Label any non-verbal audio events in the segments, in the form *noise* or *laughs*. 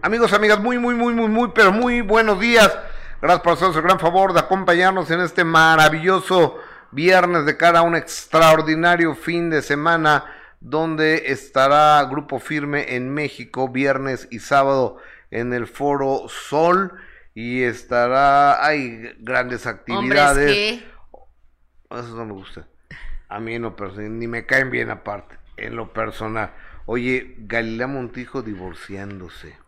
Amigos, amigas, muy, muy, muy, muy, muy, pero muy buenos días. Gracias por hacernos el gran favor de acompañarnos en este maravilloso viernes de cara a un extraordinario fin de semana donde estará Grupo Firme en México viernes y sábado en el Foro Sol y estará, hay grandes actividades. Hombres, ¿qué? Eso no me gusta. A mí no, pero ni me caen bien aparte, en lo personal. Oye, Galilea Montijo divorciándose,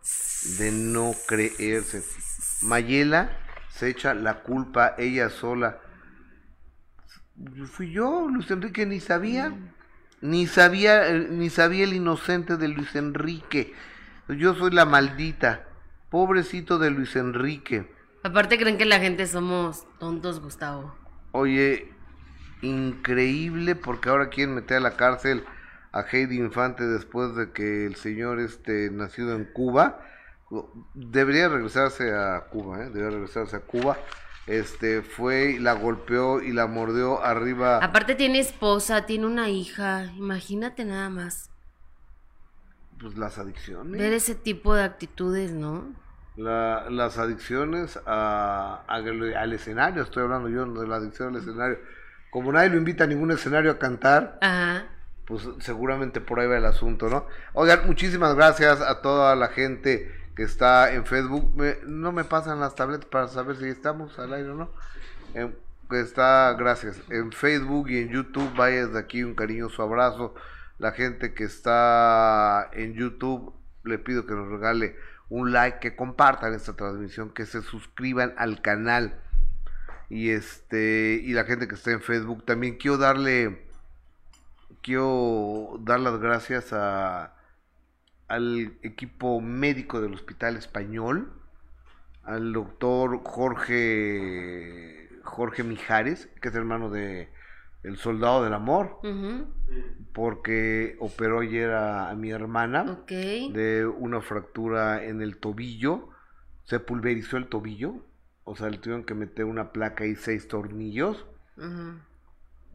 de no creerse. Mayela se echa la culpa ella sola. Fui yo, Luis Enrique, ni sabía. Ni sabía, eh, ni sabía el inocente de Luis Enrique. Yo soy la maldita. Pobrecito de Luis Enrique. Aparte creen que la gente somos tontos, Gustavo. Oye, increíble porque ahora quieren meter a la cárcel a Heidi Infante después de que el señor este nacido en Cuba debería regresarse a Cuba, ¿eh? debería regresarse a Cuba. Este fue y la golpeó y la mordió arriba. Aparte tiene esposa, tiene una hija, imagínate nada más. Pues las adicciones. Ver ese tipo de actitudes, ¿no? La, las adicciones a, a- al escenario, estoy hablando yo de la adicción al escenario. Como nadie lo invita a ningún escenario a cantar, Ajá. Pues seguramente por ahí va el asunto, ¿no? Oigan, muchísimas gracias a toda la gente que está en Facebook. No me pasan las tabletas para saber si estamos al aire o no. En- que está, gracias, en Facebook y en YouTube. Vaya desde aquí un cariñoso abrazo. La gente que está en YouTube, le pido que nos regale un like, que compartan esta transmisión, que se suscriban al canal. Y este, y la gente que está en Facebook, también quiero darle quiero dar las gracias a, al equipo médico del Hospital Español, al doctor Jorge Jorge Mijares, que es hermano de el soldado del amor, porque operó ayer a, a mi hermana de una fractura en el tobillo, se pulverizó el tobillo, o sea, le tuvieron que meter una placa y seis tornillos.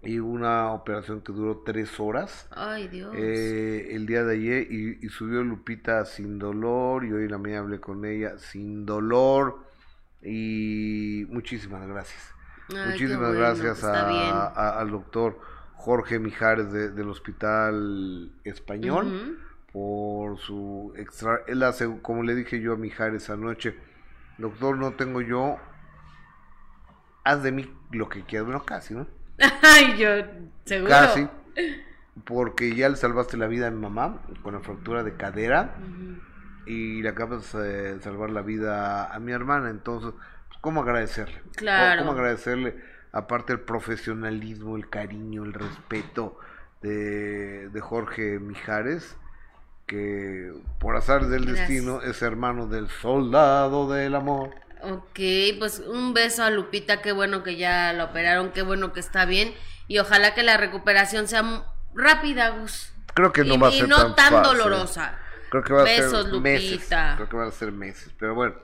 Y una operación que duró tres horas. Ay, Dios. eh, el día de ayer y, y subió Lupita sin dolor y hoy en la mañana hablé con ella sin dolor y muchísimas gracias. Ay, muchísimas bueno, gracias a- al doctor Jorge Mijares de- del Hospital Español por su extra... Él hace, como le dije yo a Mijares anoche, doctor, no tengo yo, haz de mí lo que quieras, bueno, casi, ¿no? *laughs* Ay, yo, seguro. Casi. Porque ya le salvaste la vida a mi mamá con la fractura de cadera y le acabas de salvar la vida a mi hermana. Entonces, pues, ¿cómo agradecerle? Claro. ¿Cómo agradecerle? Aparte el profesionalismo, el cariño, el respeto de, de Jorge Mijares, que por azar del Gracias. destino es hermano del soldado del amor. Ok, pues un beso a Lupita, qué bueno que ya la operaron, qué bueno que está bien y ojalá que la recuperación sea rápida, Gus. Creo que no y, va a y ser no tan tan, fácil. dolorosa. Creo que va a Besos, ser meses. Lupita. Creo que van a ser meses. Pero bueno,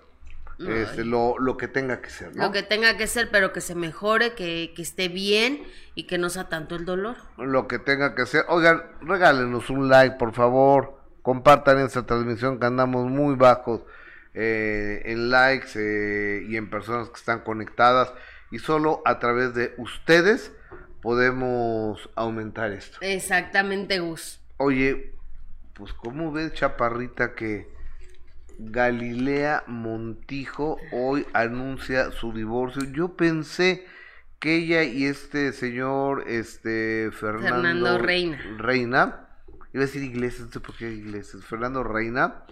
este, lo, lo que tenga que ser, ¿no? Lo que tenga que ser, pero que se mejore, que, que esté bien y que no sea tanto el dolor. Lo que tenga que ser. Oigan, regálenos un like, por favor. Compartan esta transmisión que andamos muy bajos eh, en likes eh, y en personas que están conectadas. Y solo a través de ustedes podemos aumentar esto. Exactamente, Gus. Oye, pues ¿cómo ves, Chaparrita, que Galilea Montijo hoy anuncia su divorcio? Yo pensé que ella y este señor, este Fernando, Fernando Reina. Reina, iba a decir Iglesias, no sé por qué Iglesias, Fernando Reina,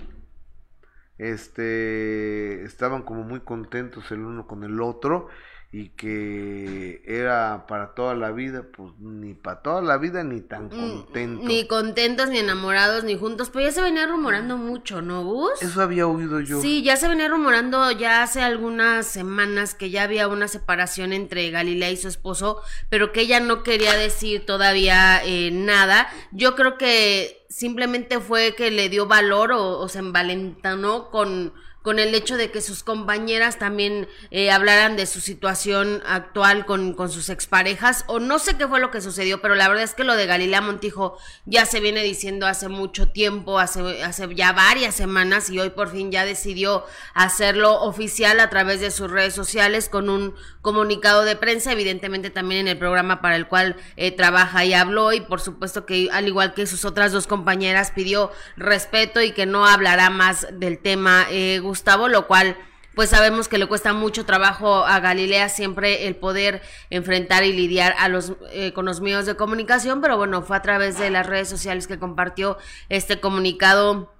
este, estaban como muy contentos el uno con el otro y que era para toda la vida, pues ni para toda la vida ni tan. Mm, Ni contentos, ni enamorados, ni juntos, pero ya se venía rumorando mucho, ¿no, Gus? Eso había oído yo. Sí, ya se venía rumorando ya hace algunas semanas que ya había una separación entre Galilea y su esposo, pero que ella no quería decir todavía eh, nada. Yo creo que simplemente fue que le dio valor o, o se envalentonó con, con el hecho de que sus compañeras también eh, hablaran de su situación actual con, con sus exparejas, o no sé qué fue lo que sucedió, pero la verdad es que lo de Galilea Montijo ya se viene diciendo hace mucho tiempo, hace, hace ya varias semanas, y hoy por fin ya decidió hacerlo oficial a través de sus redes sociales con un comunicado de prensa, evidentemente también en el programa para el cual eh, trabaja y habló, y por supuesto que al igual que sus otras dos compañeras pidió respeto y que no hablará más del tema. Eh, Gustavo, lo cual pues sabemos que le cuesta mucho trabajo a Galilea siempre el poder enfrentar y lidiar a los eh, con los medios de comunicación, pero bueno, fue a través de las redes sociales que compartió este comunicado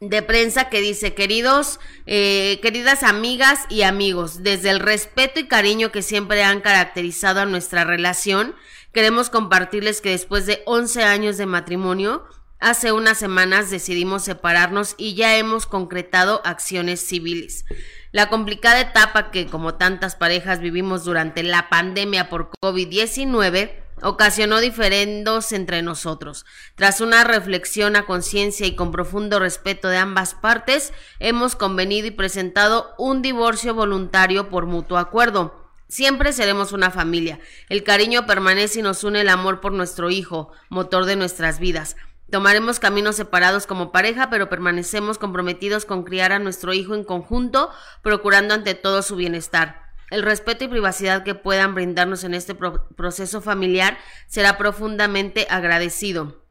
de prensa que dice, queridos, eh, queridas amigas y amigos, desde el respeto y cariño que siempre han caracterizado a nuestra relación, queremos compartirles que después de 11 años de matrimonio, Hace unas semanas decidimos separarnos y ya hemos concretado acciones civiles. La complicada etapa que, como tantas parejas, vivimos durante la pandemia por COVID-19 ocasionó diferendos entre nosotros. Tras una reflexión a conciencia y con profundo respeto de ambas partes, hemos convenido y presentado un divorcio voluntario por mutuo acuerdo. Siempre seremos una familia. El cariño permanece y nos une el amor por nuestro hijo, motor de nuestras vidas. Tomaremos caminos separados como pareja, pero permanecemos comprometidos con criar a nuestro hijo en conjunto, procurando ante todo su bienestar. El respeto y privacidad que puedan brindarnos en este proceso familiar será profundamente agradecido.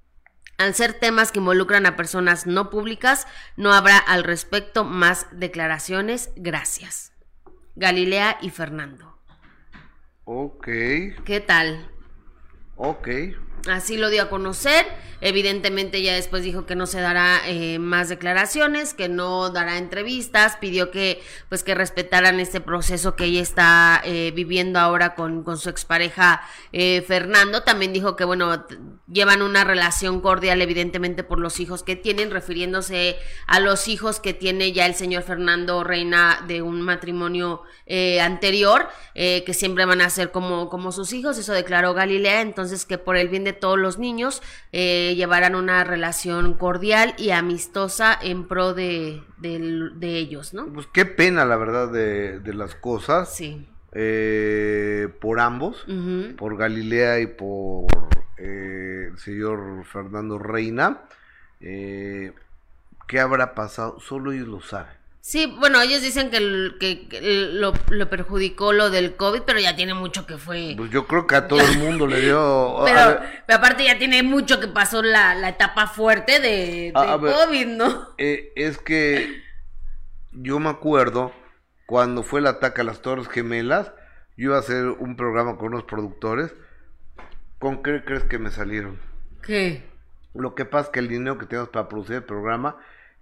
Al ser temas que involucran a personas no públicas, no habrá al respecto más declaraciones. Gracias. Galilea y Fernando. Ok. ¿Qué tal? Ok. Así lo dio a conocer. Evidentemente ya después dijo que no se dará eh, más declaraciones, que no dará entrevistas, pidió que pues que respetaran este proceso que ella está eh, viviendo ahora con, con su expareja eh, Fernando. También dijo que bueno, llevan una relación cordial evidentemente por los hijos que tienen, refiriéndose a los hijos que tiene ya el señor Fernando Reina de un matrimonio anterior, que siempre van a ser como, como sus hijos, eso declaró Galilea, entonces que por el bien de todos los niños eh, llevarán una relación cordial y amistosa en pro de, ellos, ¿no? Pues qué pena, la verdad, de, las cosas. Sí. Eh, por ambos, por Galilea y por eh, el señor Fernando Reina. ¿Qué habrá pasado? Solo ellos lo saben. Sí, bueno, ellos dicen que, lo, perjudicó lo del COVID, pero ya tiene mucho que fue. Pues yo creo que a todo el mundo le dio. *laughs* pero, aparte ya tiene mucho que pasó la, etapa fuerte de, COVID, ¿no? Eh, es que yo me acuerdo cuando fue el ataque a las Torres Gemelas, yo iba a hacer un programa con unos productores. ¿Con qué crees que me salieron? ¿Qué? Lo que pasa es que el dinero que tenemos para producir el programa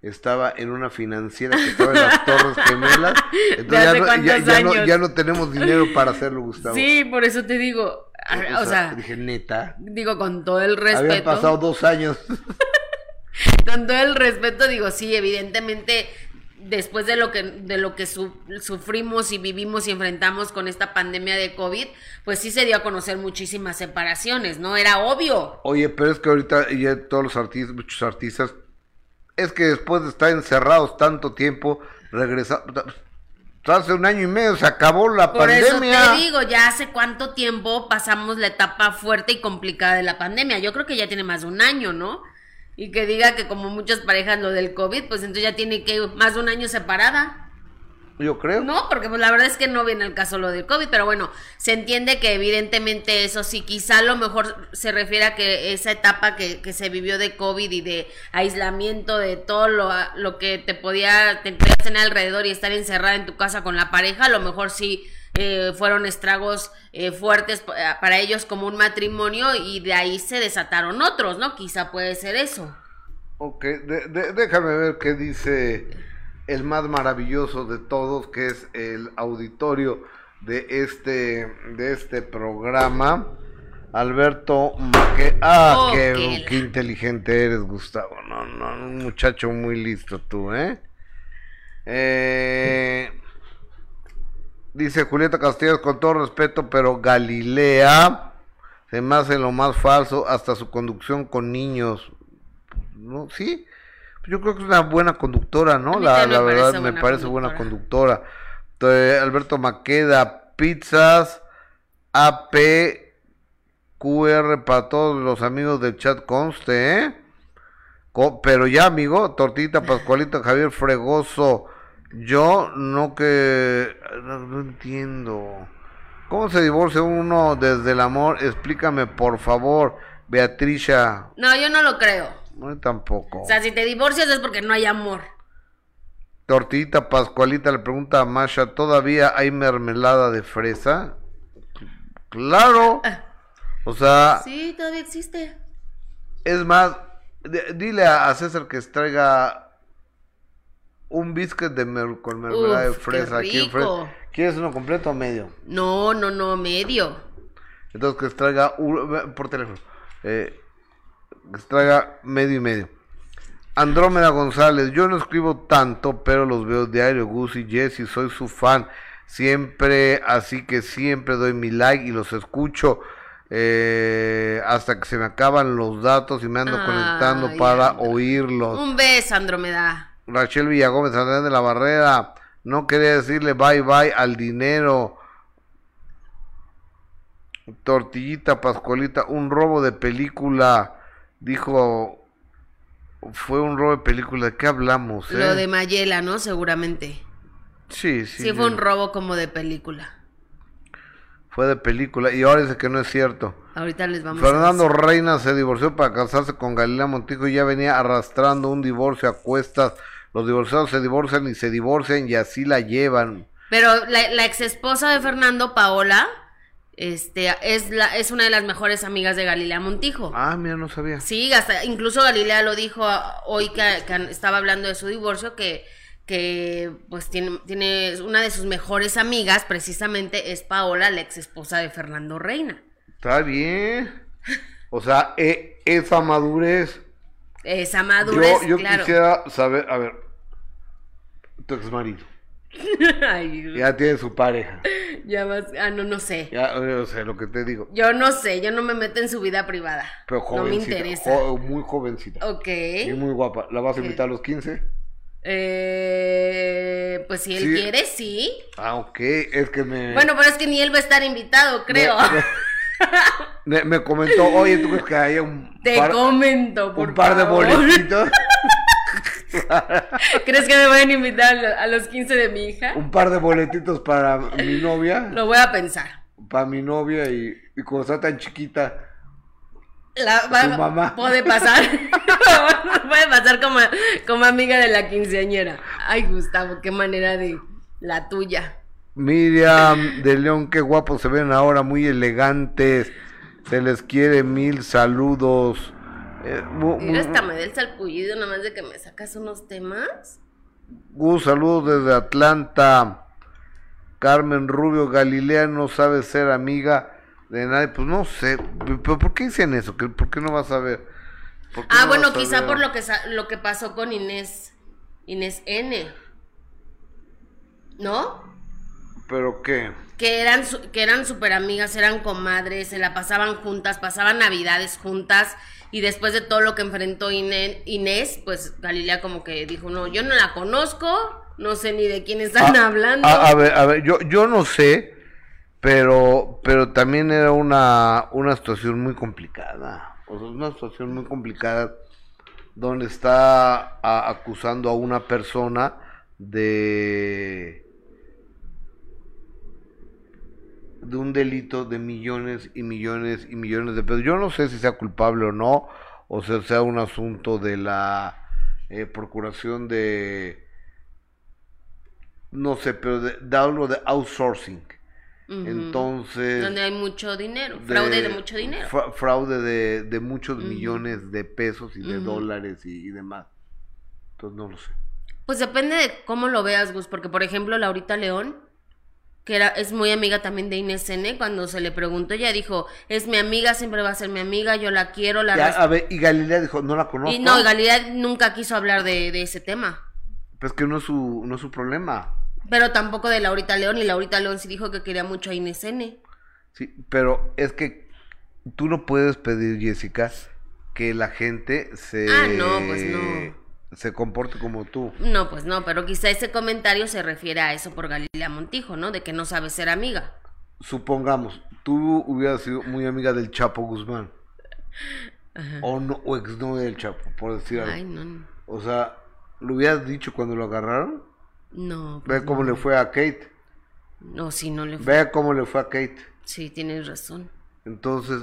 estaba en una financiera que estaba en las Torres Gemelas. *laughs* Entonces ya no, tenemos dinero para hacerlo, Gustavo. Sí, por eso te digo. O, sea, dije neta. Digo con todo el respeto. Habían pasado dos años. *laughs* con todo el respeto, digo, sí, evidentemente después de lo que de lo que sufrimos y vivimos y enfrentamos con esta pandemia de COVID, pues sí se dio a conocer muchísimas separaciones, ¿no? Era obvio. Oye, pero es que ahorita ya todos los artistas, muchos artistas es que después de estar encerrados tanto tiempo, regresar hace un año y medio se acabó la pandemia. Por eso te digo, ya hace cuánto tiempo pasamos la etapa fuerte y complicada de la pandemia. Yo creo que ya tiene más de un año, ¿no? Y que diga que como muchas parejas lo del COVID, pues entonces ya tiene que más de un año separada. Yo creo. No, porque pues la verdad es que no viene el caso lo del COVID, pero bueno, se entiende que evidentemente eso sí, quizá a lo mejor se refiere a que esa etapa que, que se vivió de COVID y de aislamiento, de todo lo, lo que te podía, te tener alrededor y estar encerrada en tu casa con la pareja, a lo mejor sí eh, fueron estragos eh, fuertes para ellos como un matrimonio y de ahí se desataron otros, ¿no? Quizá puede ser eso. Ok, déjame ver qué dice el más maravilloso de todos, que es el auditorio de este, de este programa. Alberto Maque. Ah, qué, inteligente eres, Gustavo. No, no, un muchacho muy listo tú, ¿eh? eh dice Julieta Castillo, con todo respeto, pero Galilea se me hace lo más falso hasta su conducción con niños. ¿No? Sí, Yo creo que es una buena conductora, ¿no? La, la verdad me parece buena conductora. Entonces, Alberto Maqueda, pizzas, AP, QR para todos los amigos del chat conste, ¿eh? Co- pero ya, amigo, Tortita, *laughs* Pascualita, Javier Fregoso, yo no que... No, no entiendo. ¿Cómo se divorcia uno desde el amor? Explícame, por favor, Beatricia. No, yo no lo creo. No, tampoco. O sea, si te divorcias es porque no hay amor. Tortita Pascualita le pregunta a Masha, ¿todavía hay mermelada de fresa? Claro. O sea, Sí, todavía existe. es más, dile a, César que traiga un biscuit de mer- con mermelada de Uf, qué fresa aquí en rico. ¿Quieres uno completo o medio? No, no, no, medio. Entonces que traiga un- por teléfono. Eh, que traiga medio y medio. Andrómeda González, yo no escribo tanto, pero los veo diario, Gus y Jesse, soy su fan. Siempre, así que siempre doy mi like y los escucho eh, hasta que se me acaban los datos y me ando conectando para oírlos. Un beso, Andrómeda. Rachel Villagómez, Andrés de la Barrera, no quería decirle bye bye al dinero. Tortillita Pascualita, un robo de película, dijo, fue un robo de película, ¿de qué hablamos? eh? Lo de Mayela, ¿no? Seguramente. Sí, sí. Sí, fue un robo como de película. fue de película y ahora dice que no es cierto. Ahorita les vamos Fernando a. Reina se divorció para casarse con Galilea Montijo y ya venía arrastrando un divorcio a cuestas. Los divorciados se divorcian y se divorcian y así la llevan. Pero la, la ex esposa de Fernando, Paola, este, es, la, es una de las mejores amigas de Galilea Montijo. Ah, mira, no sabía. Sí, hasta, incluso Galilea lo dijo hoy que, que estaba hablando de su divorcio, que, que pues tiene, tiene una de sus mejores amigas, precisamente es Paola, la ex esposa de Fernando Reina. Está bien. O sea, e- esa madurez. Esa madurez, yo yo claro. quisiera saber, a ver, tu ex marido. *laughs* Ay, Ya tiene su pareja. ya vas, ah, no, no sé. Ya, o sea, lo que te digo. Yo no sé, yo no me meto en su vida privada. Pero no me jovencita. interesa. jo- muy jovencita. ok. Y muy guapa. ¿La vas a invitar a los 15? Eh, pues si él Sí. quiere, sí. Ah, ok. Es que me. Bueno, pero es que ni él va a estar invitado, creo. Me, *laughs* me- me comentó, oye, ¿tú crees que haya un Te par, comento, por un par de boletitos? *laughs* *laughs* ¿Crees que me van a invitar a lo- a los 15 de mi hija? un par de boletitos para mi novia. Lo voy a pensar. Para mi novia y, y como está tan chiquita. La, va- Tu mamá. Puede pasar. *laughs* puede pasar como, como amiga de la quinceañera. Ay, Gustavo, qué manera de la tuya. Miriam de León, qué guapos se ven ahora, muy elegantes. Se les quiere mil saludos. Eh, Mira, mu- hasta me da el salpullido nomás de que me sacas unos temas. Gus, saludos desde Atlanta. Carmen Rubio, Galilea no sabe ser amiga de nadie. Pues no sé, pero ¿por qué dicen eso? ¿Qué- ¿Por qué no vas a ver? ¿Por qué Ah, no bueno, quizá ver? por lo que lo que pasó con Inés. Inés N. ¿No? ¿Pero qué? Que eran que eran súper amigas, eran comadres, se la pasaban juntas, pasaban navidades juntas. Y después de todo lo que enfrentó Inés, pues Galilea como que dijo, no, yo no la conozco, no sé ni de quién están Ah, hablando. A, a ver, a ver, yo, yo no sé, pero, pero también era una, una situación muy complicada. O sea, una situación muy complicada donde está a- acusando a una persona de de un delito de millones y millones y millones de pesos. Yo no sé si sea culpable o no, o sea, sea un asunto de la eh, procuración de no sé, pero de, de algo de outsourcing. Entonces, Donde hay mucho dinero, fraude de mucho dinero. fra- fraude de, de muchos millones de pesos y de dólares y, y demás. Entonces no lo sé. Pues depende de cómo lo veas, Gus, porque por ejemplo Laurita León, que era, es muy amiga también de Inés N, cuando se le preguntó, ella dijo, es mi amiga, siempre va a ser mi amiga, yo la quiero, la Ya, res-". a ver, y Galilea dijo, no la conozco. Y no, y Galilea nunca quiso hablar de, de ese tema. Pues que no es su, no es su problema. Pero tampoco de Laurita León, y Laurita León sí dijo que quería mucho a Inés N. Sí, pero es que tú no puedes pedir, Jessica, que la gente se Ah, no, pues no. Se comporte como tú. No, pues no, pero quizá ese comentario se refiere a eso por Galilea Montijo, ¿no? De que no sabe ser amiga. Supongamos, tú hubieras sido muy amiga del Chapo Guzmán. O no, o exnovia del Chapo, por decir algo. Ay, no. no. O sea, ¿lo hubieras dicho cuando lo agarraron? No. pues Ve cómo no. le fue a Kate. No, sí, no le fue. Ve cómo le fue a Kate. Sí, tienes razón. Entonces,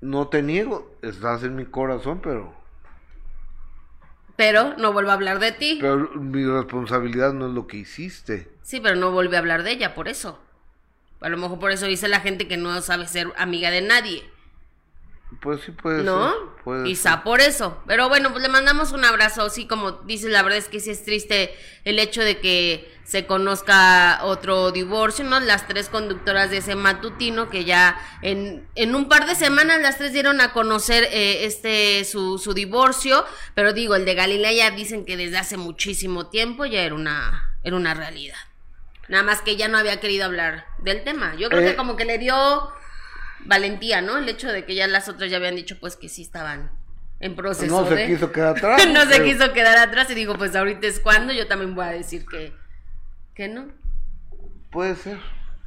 no te niego, estás en mi corazón, pero, Pero no vuelvo a hablar de ti. pero mi responsabilidad no es lo que hiciste. Sí, pero no vuelve a hablar de ella, por eso. A lo mejor por eso dice la gente que no sabe ser amiga de nadie. Pues sí puede ¿No? ser. puede Quizá ser. por eso. Pero bueno, pues le mandamos un abrazo. Sí, como dices, la verdad es que sí es triste el hecho de que se conozca otro divorcio, ¿no? Las tres conductoras de ese matutino que ya en, en un par de semanas las tres dieron a conocer eh, este su, su divorcio. Pero digo, el de Galilea ya dicen que desde hace muchísimo tiempo ya era una, era una realidad. Nada más que ya no había querido hablar del tema. Yo creo Eh. que como que le dio valentía, ¿no? El hecho de que ya las otras ya habían dicho pues que sí estaban en proceso No se de- quiso quedar *laughs* atrás. no se pero- quiso quedar atrás y digo, pues ahorita es cuando yo también voy a decir que que no. Puede ser.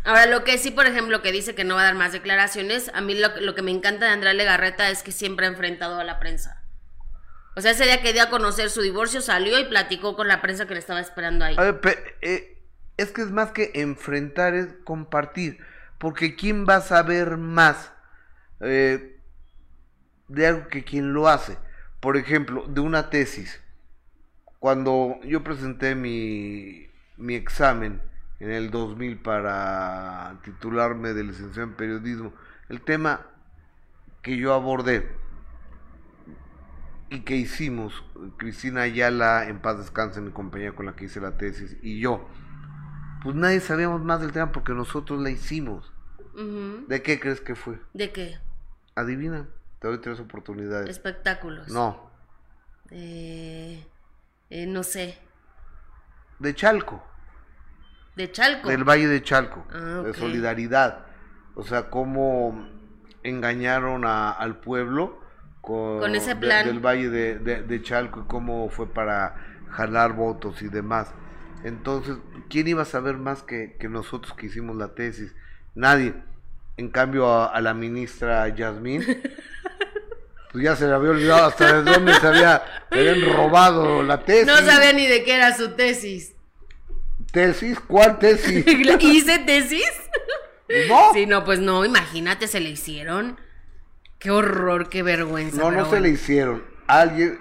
Ahora, lo que sí, por ejemplo, que dice que no va a dar más declaraciones, a mí lo, lo que me encanta de Andrea Legarreta es que siempre ha enfrentado a la prensa. O sea, ese día que dio a conocer su divorcio, salió y platicó con la prensa que le estaba esperando ahí. A ver, pe- eh, es que es más que enfrentar, es compartir. Porque ¿quién va a saber más eh, de algo que quien lo hace? Por ejemplo, de una tesis. Cuando yo presenté mi, mi examen en el 2000 para titularme de licenciado en periodismo, el tema que yo abordé y que hicimos, Cristina Ayala, en paz descanse, mi compañera con la que hice la tesis, y yo, pues nadie sabíamos más del tema porque nosotros la hicimos. ¿De qué crees que fue? ¿De qué? Adivina, te doy tres oportunidades. Espectáculos. No, Eh, eh, no sé. de Chalco, De Chalco. del Valle de Chalco, Ah, de solidaridad. O sea, cómo engañaron a- al pueblo con, Con ese de- plan. del Valle de, de- de Chalco y cómo fue para jalar votos y demás. Entonces, ¿quién iba a saber más que, que nosotros que hicimos la tesis? Nadie. En cambio, a, a la ministra Yasmín, *laughs* pues ya se le había olvidado hasta de dónde se había, le habían robado la tesis. No sabía ni de qué era su tesis. ¿Tesis? ¿Cuál tesis? *laughs* ¿Hice tesis? No, Sí, no, pues no, imagínate, se le hicieron. Qué horror, qué vergüenza. no, no se le hicieron. Alguien,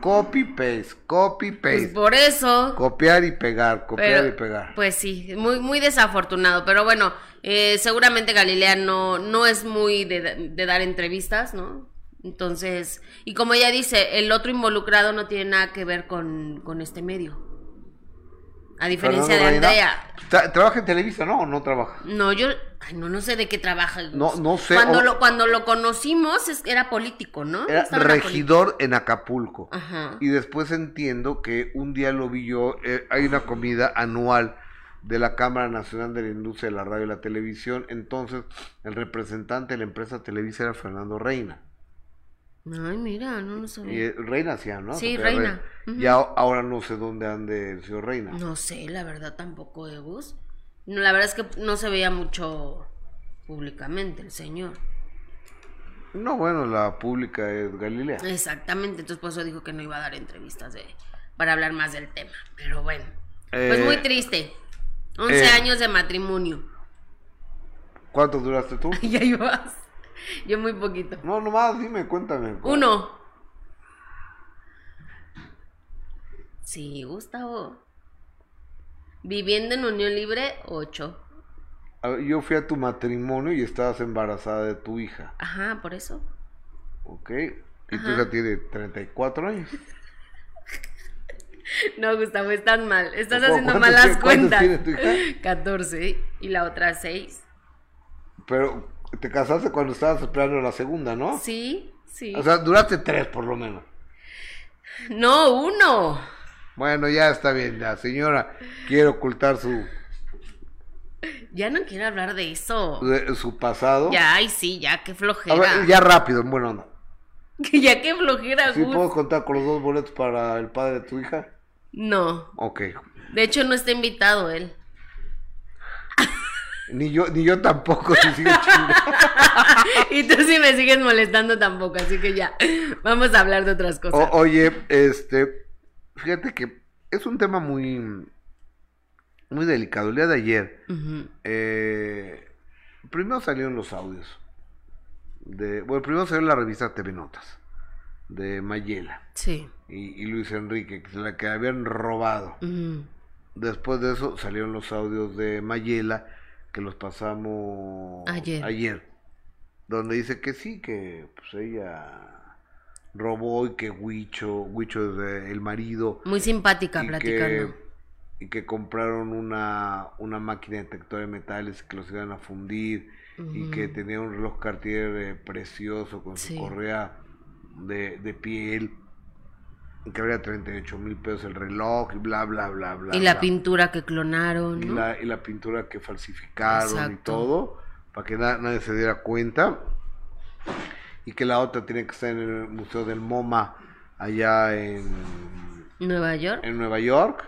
copy paste, copy Pues paste. por eso. Copiar y pegar, copiar Pero, y pegar. Pues sí, muy, muy desafortunado. Pero bueno, eh, seguramente Galilea no, no es muy de, de dar entrevistas, ¿no? Entonces, y como ella dice, el otro involucrado no tiene nada que ver con, con este medio. A diferencia de Andrea. tra- ¿Trabaja en Televisa, no? ¿O no trabaja? No, yo, ay, no, no sé de qué trabaja. No- no sé, Cuando, o- lo, cuando lo conocimos, es- era político, ¿no? Era Estaba regidor en Acapulco. Ajá. Y después entiendo que un día lo vi yo, eh, hay una comida anual de la Cámara Nacional de la Industria de la Radio y la Televisión. Entonces, el representante de la empresa Televisa era Fernando Reina. Ay, mira, no lo sabía. Y eh, Reina hacía, ¿no? Sí, Reina. Ujú. Y ahora no sé dónde ande el señor Reina. No sé, la verdad tampoco de Gus. No, la verdad es que no se veía mucho públicamente el señor. No, bueno, la pública es Galilea. Exactamente, entonces por eso dijo que no iba a dar entrevistas de, para hablar más del tema. Pero bueno, pues Eh, muy triste. 11 eh. años de matrimonio. ¿Cuánto duraste tú? *laughs* ya ibas. Yo muy poquito. No, nomás dime, cuéntame. Uno. Sí, Gustavo. Viviendo en unión libre, ocho. Yo fui a tu matrimonio y estabas embarazada de tu hija, Ajá, por eso. ¿ok? Y tu Ajá. hija tiene 34 años. *laughs* No, Gustavo, estás mal. Estás ¿Cu- haciendo malas cuentas. tiene tu hija? *laughs* 14 y la otra 6. Pero te casaste cuando estabas esperando la segunda, ¿no? Sí, sí. O sea, duraste tres por lo menos. no, uno. Bueno, ya está bien, la señora quiere ocultar su, Ya no quiero hablar de eso. de- su pasado. Ya, ay, sí, ya, qué A flojera. ver, ya rápido, en buena onda. *laughs* Ya que flojera, ¿Sí Gus. puedo contar con los dos boletos para el padre de tu hija? No. Ok. De hecho, no está invitado él. Ni yo, ni yo tampoco, si sigue chingando. *laughs* y tú sí me sigues molestando tampoco, así que ya. Vamos a hablar de otras cosas. O- oye, este, fíjate que es un tema muy, muy delicado. El día de ayer, eh, primero salieron los audios. De, bueno, primero salió la revista TV Notas de Mayela Sí. y, y Luis Enrique, que la que habían robado. Después de eso salieron los audios de Mayela, que los pasamos Ayer. donde dice que sí, que pues ella robó y que Huicho, Huicho es eh, el marido, Muy simpática y platicando. que, y que compraron una, una máquina detector de metales que los iban a fundir y que tenía un reloj Cartier eh, precioso con su Sí. correa de, de piel que valía 38 mil pesos el reloj y bla bla bla bla y la bla. pintura que clonaron, y la, y la pintura que falsificaron y todo para que na- nadie se diera cuenta y que la otra tiene que estar en el museo del MoMA allá en Nueva York. en Nueva York.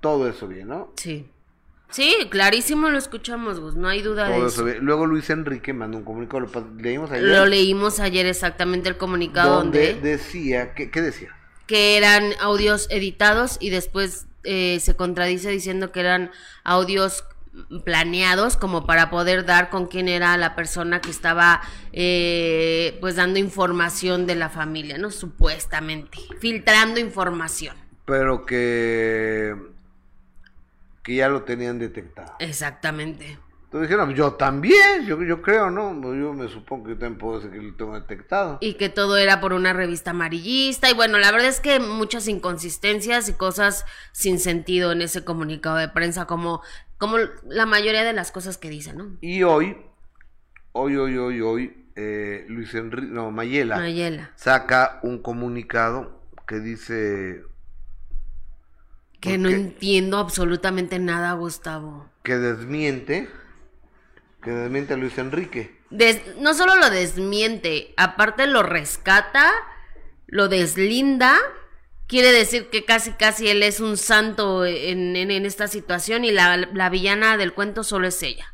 Todo eso bien, ¿no? Sí. Sí, clarísimo lo escuchamos, Gus, no hay duda de eso. Luego Luis Enrique mandó un comunicado, lo leímos ayer, Lo leímos ayer exactamente el comunicado donde donde, decía, que, ¿qué decía? Que eran audios editados y después eh, se contradice diciendo que eran audios planeados como para poder dar con quién era la persona que estaba eh, pues dando información de la familia, ¿no? Supuestamente, filtrando información. Pero que, que ya lo tenían detectado. Exactamente. Entonces dijeron, yo también, yo, yo creo, ¿no? Yo me supongo que yo también puedo decir que lo tengo detectado. Y que todo era por una revista amarillista. Y bueno, la verdad es que muchas inconsistencias y cosas sin sentido en ese comunicado de prensa, como, como la mayoría de las cosas que dicen, ¿no? Y hoy, hoy, hoy, hoy, hoy, eh, Luis Enrique, no, Mayela, Mayela. saca un comunicado que dice Que ¿Por no entiendo absolutamente nada, Gustavo. que desmiente, que desmiente a Luis Enrique. Des- no solo lo desmiente, aparte lo rescata, lo deslinda. Quiere decir que casi casi él es un santo en, en- en esta situación y la, la villana del cuento solo es ella.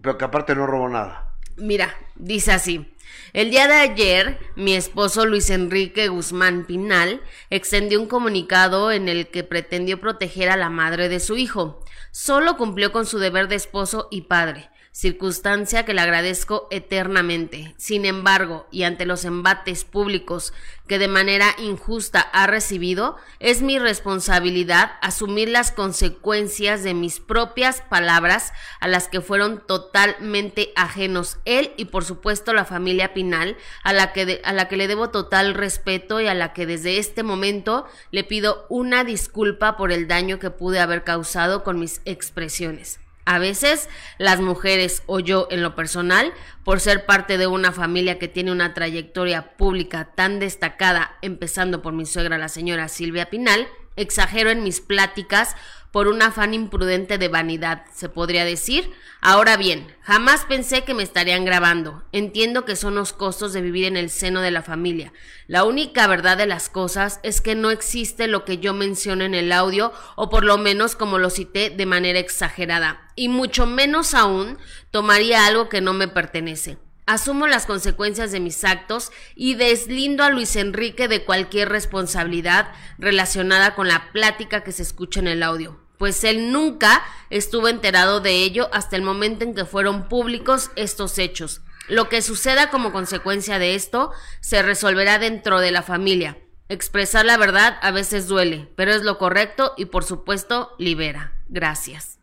Pero que aparte no robó nada. Mira, dice así. El día de ayer, mi esposo Luis Enrique Guzmán Pinal extendió un comunicado en el que pretendió proteger a la madre de su hijo. Solo cumplió con su deber de esposo y padre, circunstancia que le agradezco eternamente. Sin embargo, y ante los embates públicos que de manera injusta ha recibido, es mi responsabilidad asumir las consecuencias de mis propias palabras a las que fueron totalmente ajenos él y por supuesto la familia Pinal, a la que, de- a la que le debo total respeto y a la que desde este momento le pido una disculpa por el daño que pude haber causado con mis expresiones. A veces las mujeres o yo en lo personal, por ser parte de una familia que tiene una trayectoria pública tan destacada, empezando por mi suegra la señora Silvia Pinal, exagero en mis pláticas por un afán imprudente de vanidad, se podría decir. Ahora bien, jamás pensé que me estarían grabando. Entiendo que son los costos de vivir en el seno de la familia. La única verdad de las cosas es que no existe lo que yo menciono en el audio, o por lo menos como lo cité de manera exagerada. Y mucho menos aún tomaría algo que no me pertenece. Asumo las consecuencias de mis actos y deslindo a Luis Enrique de cualquier responsabilidad relacionada con la plática que se escucha en el audio, pues él nunca estuvo enterado de ello hasta el momento en que fueron públicos estos hechos. Lo que suceda como consecuencia de esto se resolverá dentro de la familia. Expresar la verdad a veces duele, pero es lo correcto y por supuesto libera. Gracias.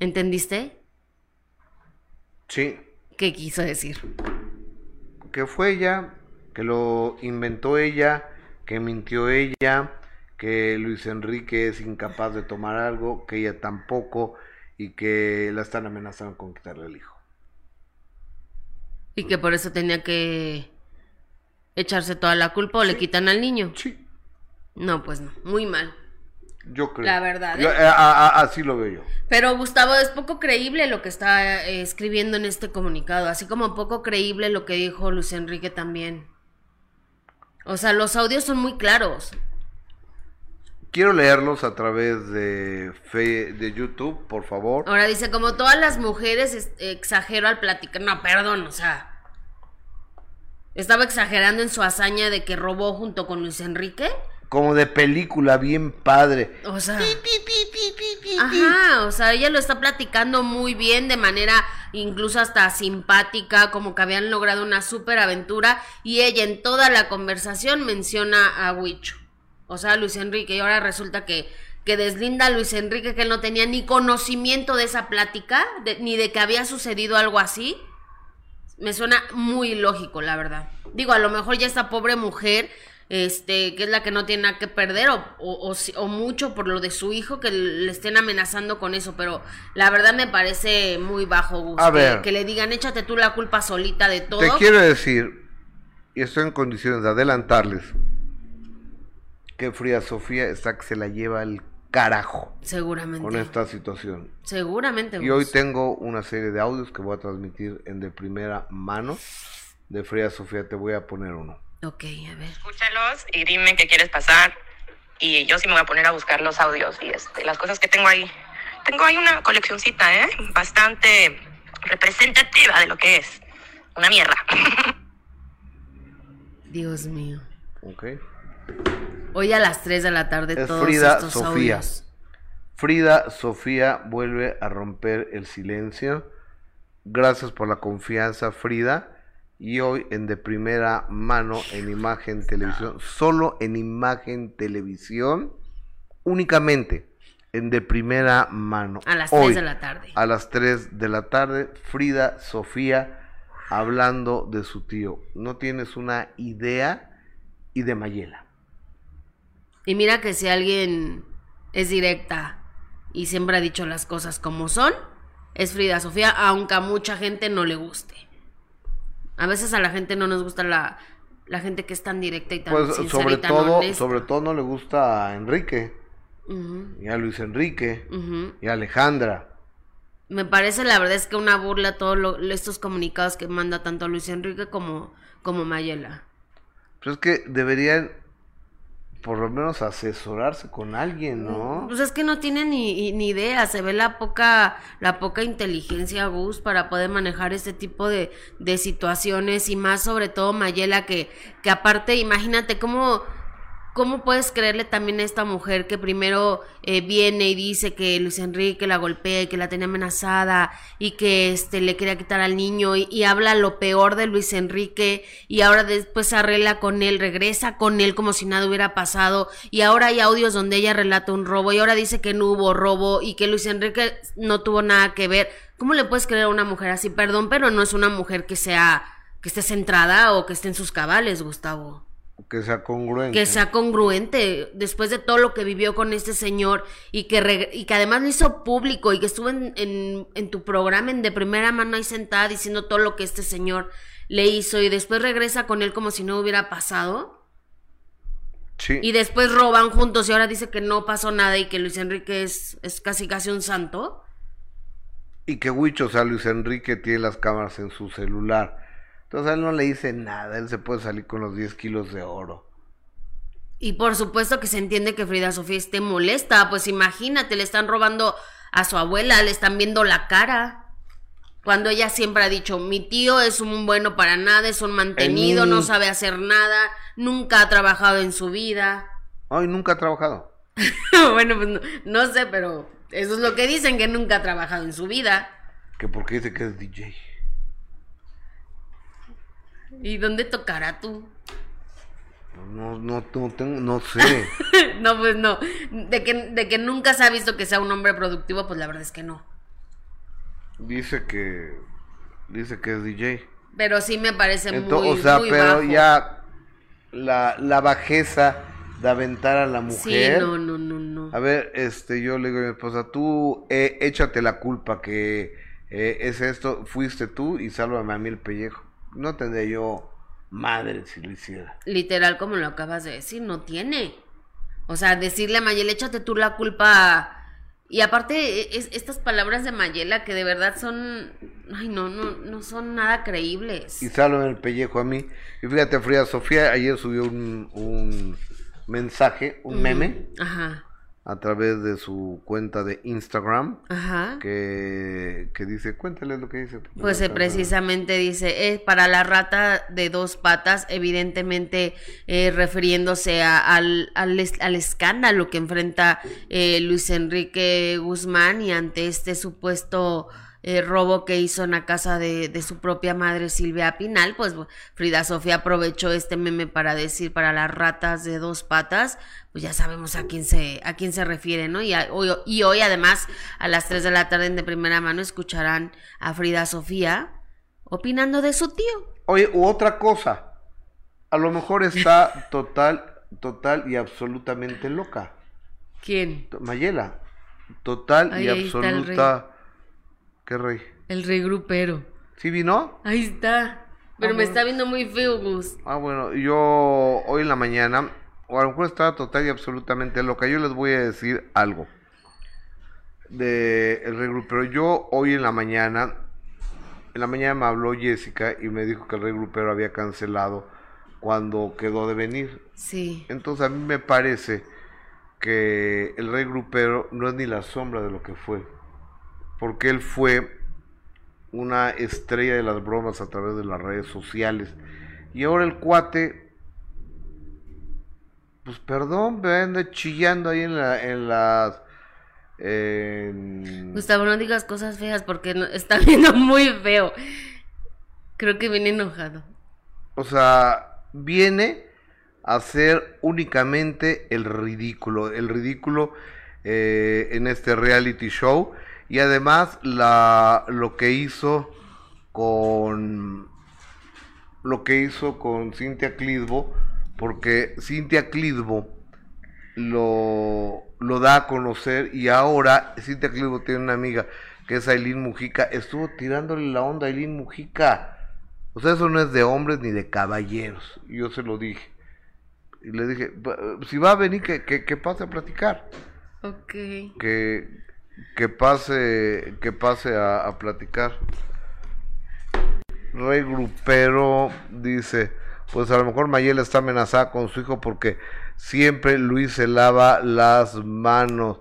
¿Entendiste? Sí, ¿Qué quiso decir? que fue ella, que lo inventó ella, que mintió ella, que Luis Enrique es incapaz de tomar algo, que ella tampoco, y que la están amenazando con quitarle el hijo. Y que por eso tenía que echarse toda la culpa o le quitan al niño. Sí, No, pues no, muy mal. yo creo. La verdad, ¿eh? a- a- así lo veo yo. Pero Gustavo, es poco creíble lo que está eh, escribiendo en este comunicado, así como poco creíble lo que dijo Luis Enrique también. O sea, los audios son muy claros. Quiero leerlos a través de, fe, de YouTube, por favor. Ahora dice, como todas las mujeres, es- exagero al platicar. No, perdón, o sea. Estaba exagerando en su hazaña de que robó junto con Luis Enrique. Como de película, bien padre. O sea. Ajá, o sea, ella lo está platicando muy bien, de manera incluso hasta simpática, como que habían logrado una super aventura. Y ella en toda la conversación menciona a Huicho, o sea, Luis Enrique. Y ahora resulta que, que deslinda a Luis Enrique, que él no tenía ni conocimiento de esa plática, de- ni de que había sucedido algo así. Me suena muy lógico, la verdad. Digo, a lo mejor ya esta pobre mujer, este, que es la que no tiene nada que perder, o, o, o si- o mucho por lo de su hijo, que le estén amenazando con eso, pero la verdad me parece muy bajo Gus, A que, que le digan, échate tú la culpa solita de todo. Te quiero decir, y estoy en condiciones de adelantarles, que Frida Sofía está que se la lleva el carajo Seguramente. con esta situación. Seguramente. Y hoy tengo una serie de audios que voy a transmitir en de primera mano. De Frida Sofía te voy a poner uno. Ok, a ver. escúchalos y dime qué quieres pasar. Y yo sí me voy a poner a buscar los audios y este, las cosas que tengo ahí. Tengo ahí una coleccioncita, ¿eh? Bastante representativa de lo que es. Una mierda. *laughs* Dios mío. ¿Ok? Hoy a las 3 de la tarde Es todos Frida estos Sofía. audios. Frida Sofía vuelve a romper el silencio. Gracias por la confianza, Frida. Y hoy en de primera mano en imagen televisión, solo en imagen televisión, únicamente en de primera mano. A las Hoy, 3 de la tarde. A las 3 de la tarde, Frida Sofía hablando de su tío. No tienes una idea y de Mayela. Y mira que si alguien es directa y siempre ha dicho las cosas como son, es Frida Sofía, aunque a mucha gente no le guste. A veces a la gente no nos gusta la, la gente que es tan directa y tan Pues sincera sobre y tan todo, honesta. sobre todo no le gusta a Enrique, y a Luis Enrique, y a Alejandra. Me parece la verdad es que una burla todos estos comunicados que manda tanto Luis Enrique como, como Mayela. Pues es que deberían por lo menos asesorarse con alguien, ¿no? Pues es que no tiene ni, ni idea, se ve la poca, la poca inteligencia, Gus, para poder manejar este tipo de, de situaciones y más sobre todo Mayela, que, que aparte, imagínate cómo, cómo puedes creerle también a esta mujer que primero eh, viene y dice que Luis Enrique la golpea y que la tenía amenazada y que este le quería quitar al niño y, y habla lo peor de Luis Enrique y ahora después arregla con él, regresa con él como si nada hubiera pasado y ahora hay audios donde ella relata un robo y ahora dice que no hubo robo y que Luis Enrique no tuvo nada que ver. ¿Cómo le puedes creer a una mujer así? Perdón, pero no es una mujer que sea que esté centrada o que esté en sus cabales, Gustavo Que sea congruente. que sea congruente después de todo lo que vivió con este señor y que, reg- y que además lo hizo público y que estuvo en, en, en tu programa en de primera mano ahí sentada diciendo todo lo que este señor le hizo y después regresa con él como si no hubiera pasado Sí. y después roban juntos y ahora dice que no pasó nada y que Luis Enrique es, es casi casi un santo. Y que Huicho, o sea, Luis Enrique tiene las cámaras en su celular. Entonces a él no le dice nada, él se puede salir con los 10 kilos de oro. Y por supuesto que se entiende que Frida Sofía esté molesta, pues imagínate, le están robando a su abuela, le están viendo la cara. Cuando ella siempre ha dicho, mi tío es un bueno para nada, es un mantenido, El no sabe hacer nada, nunca ha trabajado en su vida. Ay, nunca ha trabajado. *laughs* bueno, pues no, no sé, pero eso es lo que dicen, que nunca ha trabajado en su vida. Que porque dice que es DJ. ¿Y dónde tocará tú? No, no, no, tengo, no sé. *laughs* no, pues no. De que, de que nunca se ha visto que sea un hombre productivo, pues la verdad es que no. dice que dice que es DJ. Pero sí me parece Ento- muy, o sea, muy pero bajo. ya la, la bajeza de aventar a la Sí, mujer. no, no, no, no. A ver, este, yo le digo a mi esposa, tú eh, échate la culpa que eh, es esto, fuiste tú y sálvame a mí el pellejo. No tendría yo madre si lo hiciera. Literal, como lo acabas de decir, no tiene. O sea, decirle a Mayel, échate tú la culpa Y aparte, e, es- estas palabras de Mayela que de verdad son, ay no, no, no son nada creíbles. Y salo en el pellejo a mí. Y fíjate, Frida Sofía ayer subió un, un mensaje, un meme, Ajá, a través de su cuenta de Instagram, ajá. que, que dice, cuéntale lo que dice. Pues eh, alcanza". precisamente dice, eh, para la rata de dos patas, evidentemente eh, refiriéndose a- al, al, es- al escándalo que enfrenta eh, Luis Enrique Guzmán y ante este supuesto eh, robo que hizo en la casa de, de su propia madre Silvia Pinal, pues Frida Sofía aprovechó este meme para decir para las ratas de dos patas, pues ya sabemos a quién se, a quién se refiere, ¿no? Y, a- hoy, y hoy además a las 3 de la tarde en de primera mano escucharán a Frida Sofía opinando de su tío. Oye, u otra cosa. A lo mejor está *laughs* total, total y absolutamente loca. ¿Quién? Mayela. Total Ay, y absoluta. ¿Qué rey? El rey grupero. ¿Sí vino? Ahí está. Pero Ah, me bueno. está viendo muy feo, Gus. Ah, bueno, yo hoy en la mañana, o a lo mejor estaba total y absolutamente loca. Yo les voy a decir algo de el regru, pero yo hoy en la mañana, en la mañana me habló Jessica y me dijo que el regrupero había cancelado cuando quedó de venir. Sí. Entonces a mí me parece que el rey grupero no es ni la sombra de lo que fue, porque él fue una estrella de las bromas a través de las redes sociales. Y ahora el cuate, pues perdón, me anda chillando ahí en, la, en las... en- Gustavo, no digas cosas feas porque no- está *laughs* viendo muy feo. Creo que viene enojado. O sea, viene a hacer únicamente el ridículo, el ridículo eh, en este reality show y además la lo que hizo con lo que hizo con Cintia Clitbo, porque Cintia Clitbo lo, lo da a conocer y ahora Cintia Clitbo tiene una amiga que es Aileen Mujica, estuvo tirándole la onda a Aileen Mujica. O sea, eso no es de hombres ni de caballeros. Yo se lo dije. Y le dije, "Va- si va a venir, que, que, que pase a platicar. Ok. Que, que pase, que pase a, a platicar. Rey Grupero dice, pues a lo mejor Mayela está amenazada con su hijo porque siempre Luis se lava las manos.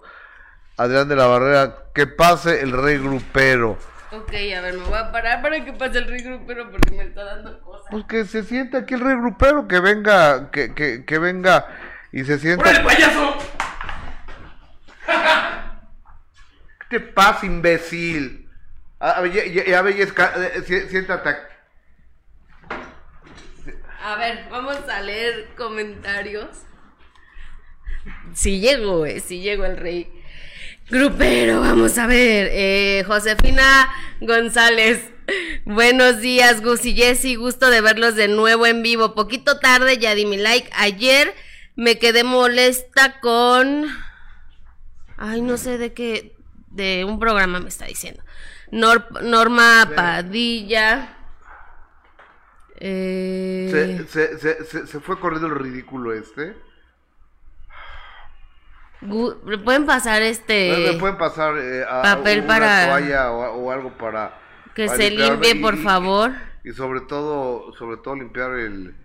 Adrián de la Barrera, que pase el Rey Grupero. Ok, a ver, me voy a parar para que pase el rey grupero porque me está dando cosas. Pues que se sienta aquí el rey grupero, que venga, que, que, que venga y se sienta. ¡Órale, payaso! ¿Qué te pasa, imbécil? A, a ver, ya- ya- ya, eh, si- siéntate. aquí. A ver, vamos a leer comentarios. Si llego, eh, si llego el rey. Grupero, vamos a ver. Eh, Josefina González. Buenos días, Gus y Jessy. Gusto de verlos de nuevo en vivo. Poquito tarde, ya di mi like. Ayer me quedé molesta con. Ay, no sé de qué. De un programa me está diciendo. Nor- Norma Padilla. Eh... Se, se, se, se, fue corriendo el ridículo este. ¿le ¿Pueden pasar este ¿Me pueden pasar eh, a, papel una para- toalla o, o algo para que para se limpie, y- por favor? Y sobre todo, sobre todo limpiar el,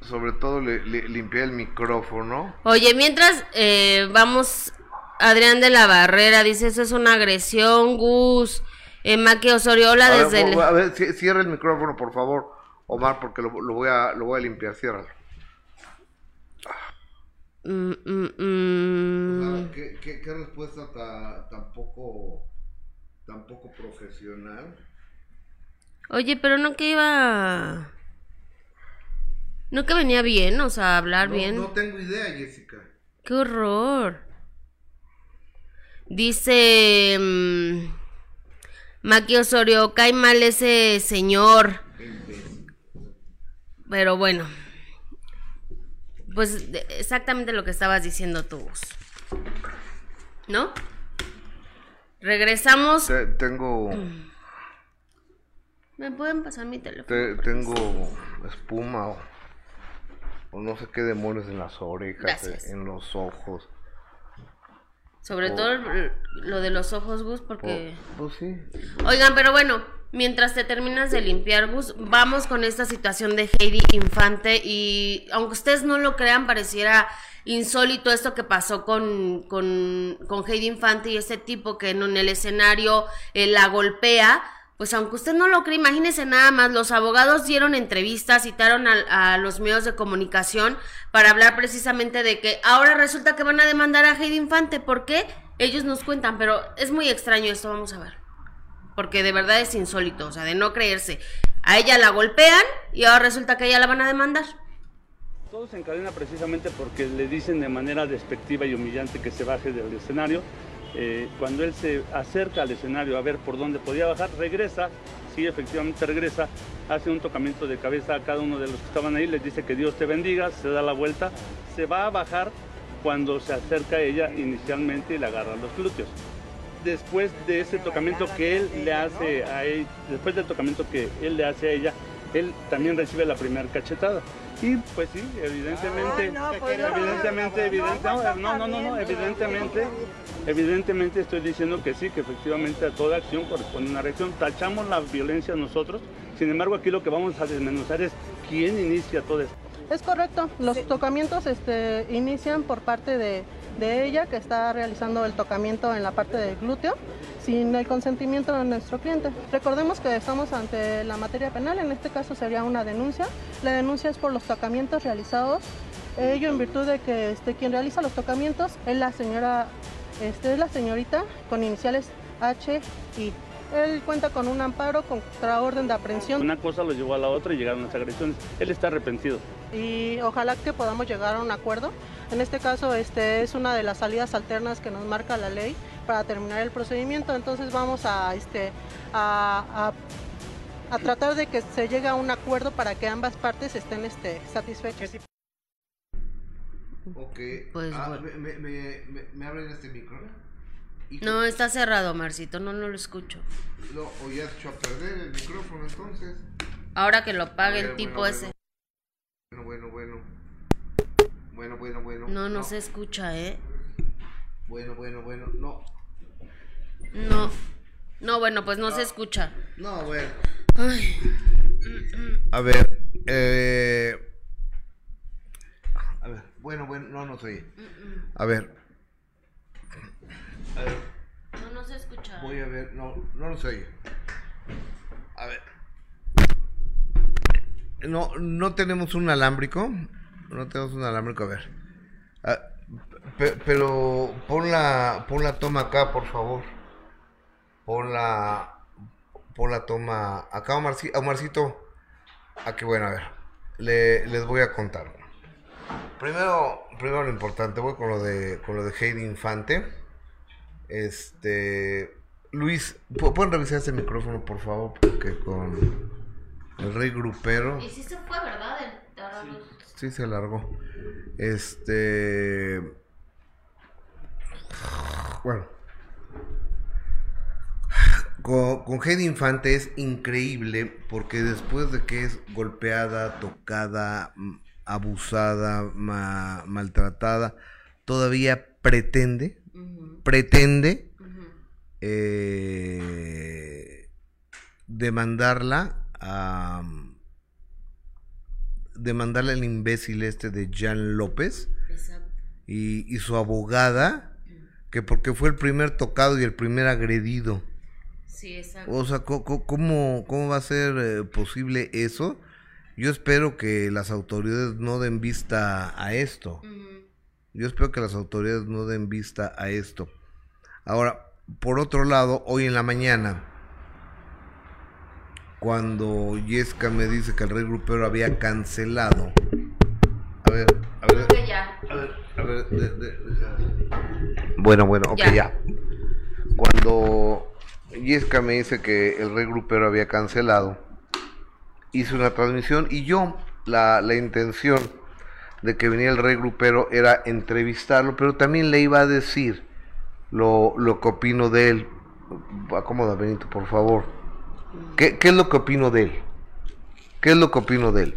sobre todo li- limpiar el micrófono. Oye, mientras eh, vamos, Adrián de la Barrera dice, eso es una agresión, Gus. Eh, Maqui Osoriola A ver, desde... el- a ver, ci- cierra el micrófono, por favor, Omar, porque lo, lo voy a lo voy a limpiar. Ciérralo. Mm, mm, mm. ¿qué, qué, qué respuesta ta- tan poco tan poco profesional? Oye, pero no que iba... No que venía bien, o sea, hablar bien. No tengo idea, Jessica. ¡Qué horror! Dice mm, Maki Osorio, cae mal ese señor. Pero bueno. Pues exactamente lo que estabas diciendo tú. ¿No? Regresamos. Te- tengo ¿Me pueden pasar mi teléfono? te- tengo espuma o, o no sé qué demonios en las orejas, Gracias. en los ojos. Sobre todo l- lo de los ojos, Gus, porque... Pues sí. Oigan, pero bueno, mientras te terminas de limpiar, Gus, vamos con esta situación de Heidi Infante y aunque ustedes no lo crean, pareciera insólito esto que pasó con, con, con Heidi Infante y este tipo que en, en el escenario eh, la golpea. Pues aunque usted no lo cree, imagínese nada más, los abogados dieron entrevistas, citaron a, a los medios de comunicación para hablar precisamente de que ahora resulta que van a demandar a Heidi Infante. ¿Por qué? Ellos nos cuentan, pero es muy extraño esto, vamos a ver porque de verdad es insólito, o sea, de no creerse. A ella la golpean y ahora resulta que ella la van a demandar. Todo se encadena precisamente porque le dicen de manera despectiva y humillante que se baje del escenario. Eh, cuando él se acerca al escenario a ver por dónde podía bajar, regresa, sí, efectivamente regresa, hace un tocamiento de cabeza a cada uno de los que estaban ahí, les dice que Dios te bendiga, se da la vuelta, se va a bajar cuando se acerca a ella inicialmente y le agarra los glúteos. Después de ese tocamiento que él le hace a ella, después del tocamiento que él le hace a ella, él también recibe la primera cachetada. Y pues sí, evidentemente, evidentemente, evidente, no, no, no, no, evidentemente, evidentemente estoy diciendo que sí, que efectivamente a toda acción corresponde una reacción. Tachamos la violencia nosotros, sin embargo aquí lo que vamos a desmenuzar es quién inicia todo esto. Es correcto, los tocamientos este, inician por parte de, de ella que está realizando el tocamiento en la parte del glúteo sin el consentimiento de nuestro cliente. Recordemos que estamos ante la materia penal, en este caso sería una denuncia. La denuncia es por los tocamientos realizados, ello en virtud de que este, quien realiza los tocamientos es la señora, este, es la señorita con iniciales H y él cuenta con un amparo contra orden de aprehensión Una cosa lo llevó a la otra y llegaron las agresiones. Él está arrepentido. y ojalá que podamos llegar a un acuerdo. En este caso, este es una de las salidas alternas que nos marca la ley para terminar el procedimiento. Entonces vamos a, este, a, a- a tratar de que se llegue a un acuerdo para que ambas partes estén este, satisfechas. Ok. Pues Ah, bueno. me, me, me, me- me abren este micro. ¿Y No, está cerrado, Marcito, no, no lo escucho. lo- o ya se echó a perder el micrófono entonces. Ahora que lo pague ver, el tipo bueno, ese. Bueno, bueno, bueno. Bueno, bueno, bueno. No, no se escucha, ¿eh? Bueno, bueno, bueno. No. No. No, bueno, pues no se escucha. No, bueno. Ay, A ver, eh... A ver, bueno, bueno, no, no sé. A ver. A ver, no, no se escucha. voy a ver, no, no lo sé. A ver. No, no tenemos un alámbrico. No tenemos un alámbrico, a ver. Ah, pe- pero pon la, pon la toma acá, por favor. Pon la, pon la toma acá, Omarci- Omarcito. Ah, qué bueno, a ver. Le- les voy a contar. Primero, primero lo importante, voy con lo de, con lo de Heidi Infante. Este, Luis, ¿pu- ¿pueden revisar ese micrófono, por favor? Porque con el rey grupero. Y sí se fue, ¿verdad? El. Sí, se largó. Este. Bueno. Con, con Heidi Infante es increíble porque después de que es golpeada, tocada, abusada, ma- maltratada, todavía pretende, Pretende eh, demandarla a demandarle al imbécil este de Jan López y, y su abogada que porque fue el primer tocado y el primer agredido. Sí, exacto. o sea cómo cómo va a ser eh, posible eso yo espero que las autoridades no den vista a esto. Yo espero que las autoridades no den vista a esto. Ahora, por otro lado, hoy en la mañana, cuando Yesca me dice que el rey grupero había cancelado. A ver, a ver, Creo que ya. a ver, a ver. de- de- de- Bueno, bueno, ok, Ya. ya. Cuando Yesca me dice que el rey grupero había cancelado, hice una transmisión y yo, la, la intención de que venía el rey grupero era entrevistarlo, pero también le iba a decir lo, lo que opino de él. Acomoda, Benito, por favor. ¿Qué, ¿Qué es lo que opino de él? ¿Qué es lo que opino de él?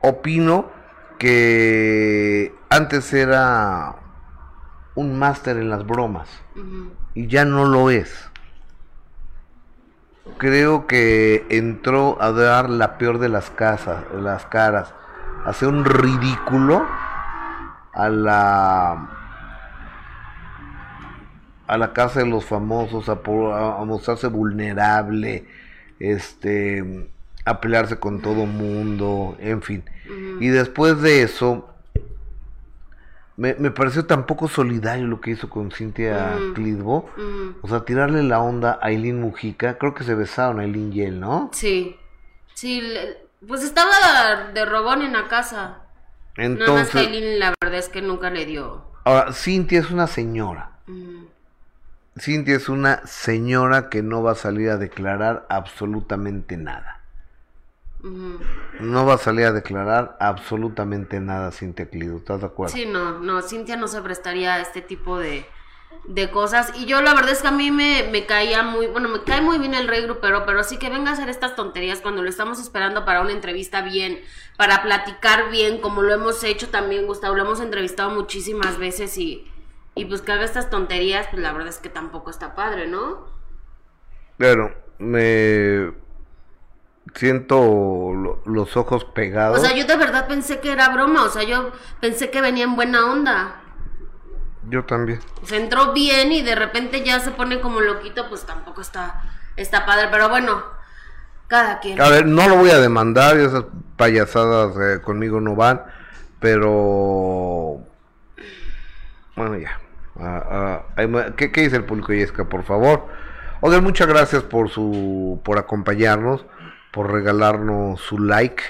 Opino que antes era un máster en las bromas y ya no lo es. Creo que entró a dar la peor de las casas, las caras, hacer un ridículo a la a la casa de los famosos, a, a mostrarse vulnerable, este, a pelearse con todo mundo, en fin. Y después de eso, me, me, pareció tan poco solidario lo que hizo con Cintia Clitbo. O sea, tirarle la onda a Aileen Mujica. Creo que se besaron Aileen y él, ¿no? Sí. Sí, pues estaba de robón en la casa. Entonces, Nada más Aileen la verdad es que nunca le dio. Ahora, Cintia es una señora. Cintia es una señora que no va a salir a declarar absolutamente nada. No va a salir a declarar absolutamente nada Cintia Clido, ¿estás de acuerdo? Sí, no, no, Cintia no se prestaría a este tipo de, de cosas. Y yo la verdad es que a mí me, me, caía muy, bueno, me cae muy bien el rey grupero, pero sí que venga a hacer estas tonterías cuando lo estamos esperando para una entrevista bien, para platicar bien, como lo hemos hecho también, Gustavo, lo hemos entrevistado muchísimas veces y y pues que haga estas tonterías, pues la verdad es que tampoco está padre, ¿no? Claro, me siento los ojos pegados. O sea, yo de verdad pensé que era broma, o sea, yo pensé que venía en buena onda. Yo también. Se entró bien y de repente ya se pone como loquito, pues tampoco está, está padre, pero bueno, cada quien. A ver, no lo voy a demandar, esas payasadas eh, conmigo no van, pero... Bueno, ya. ¿Qué, dice el público Yesca, por favor? Oigan, muchas gracias por su por acompañarnos, por regalarnos su like,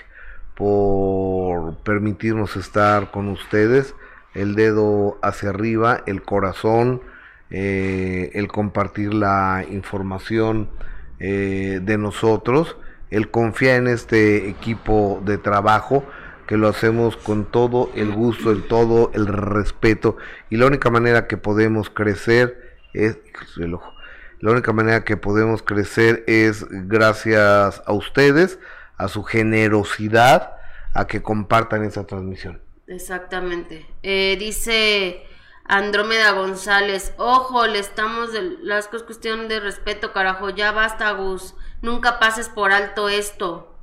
por permitirnos estar con ustedes. El dedo hacia arriba, el corazón, eh, el compartir la información eh, de nosotros, el confiar en este equipo de trabajo que lo hacemos con todo el gusto, el todo el respeto y la única manera que podemos crecer es La única manera que podemos crecer es gracias a ustedes, a su generosidad, a que compartan esa transmisión. Exactamente. Eh, dice Andrómeda González, ojo, le estamos de las cosas cuestión de respeto, carajo, ya basta, Gus. Nunca pases por alto esto.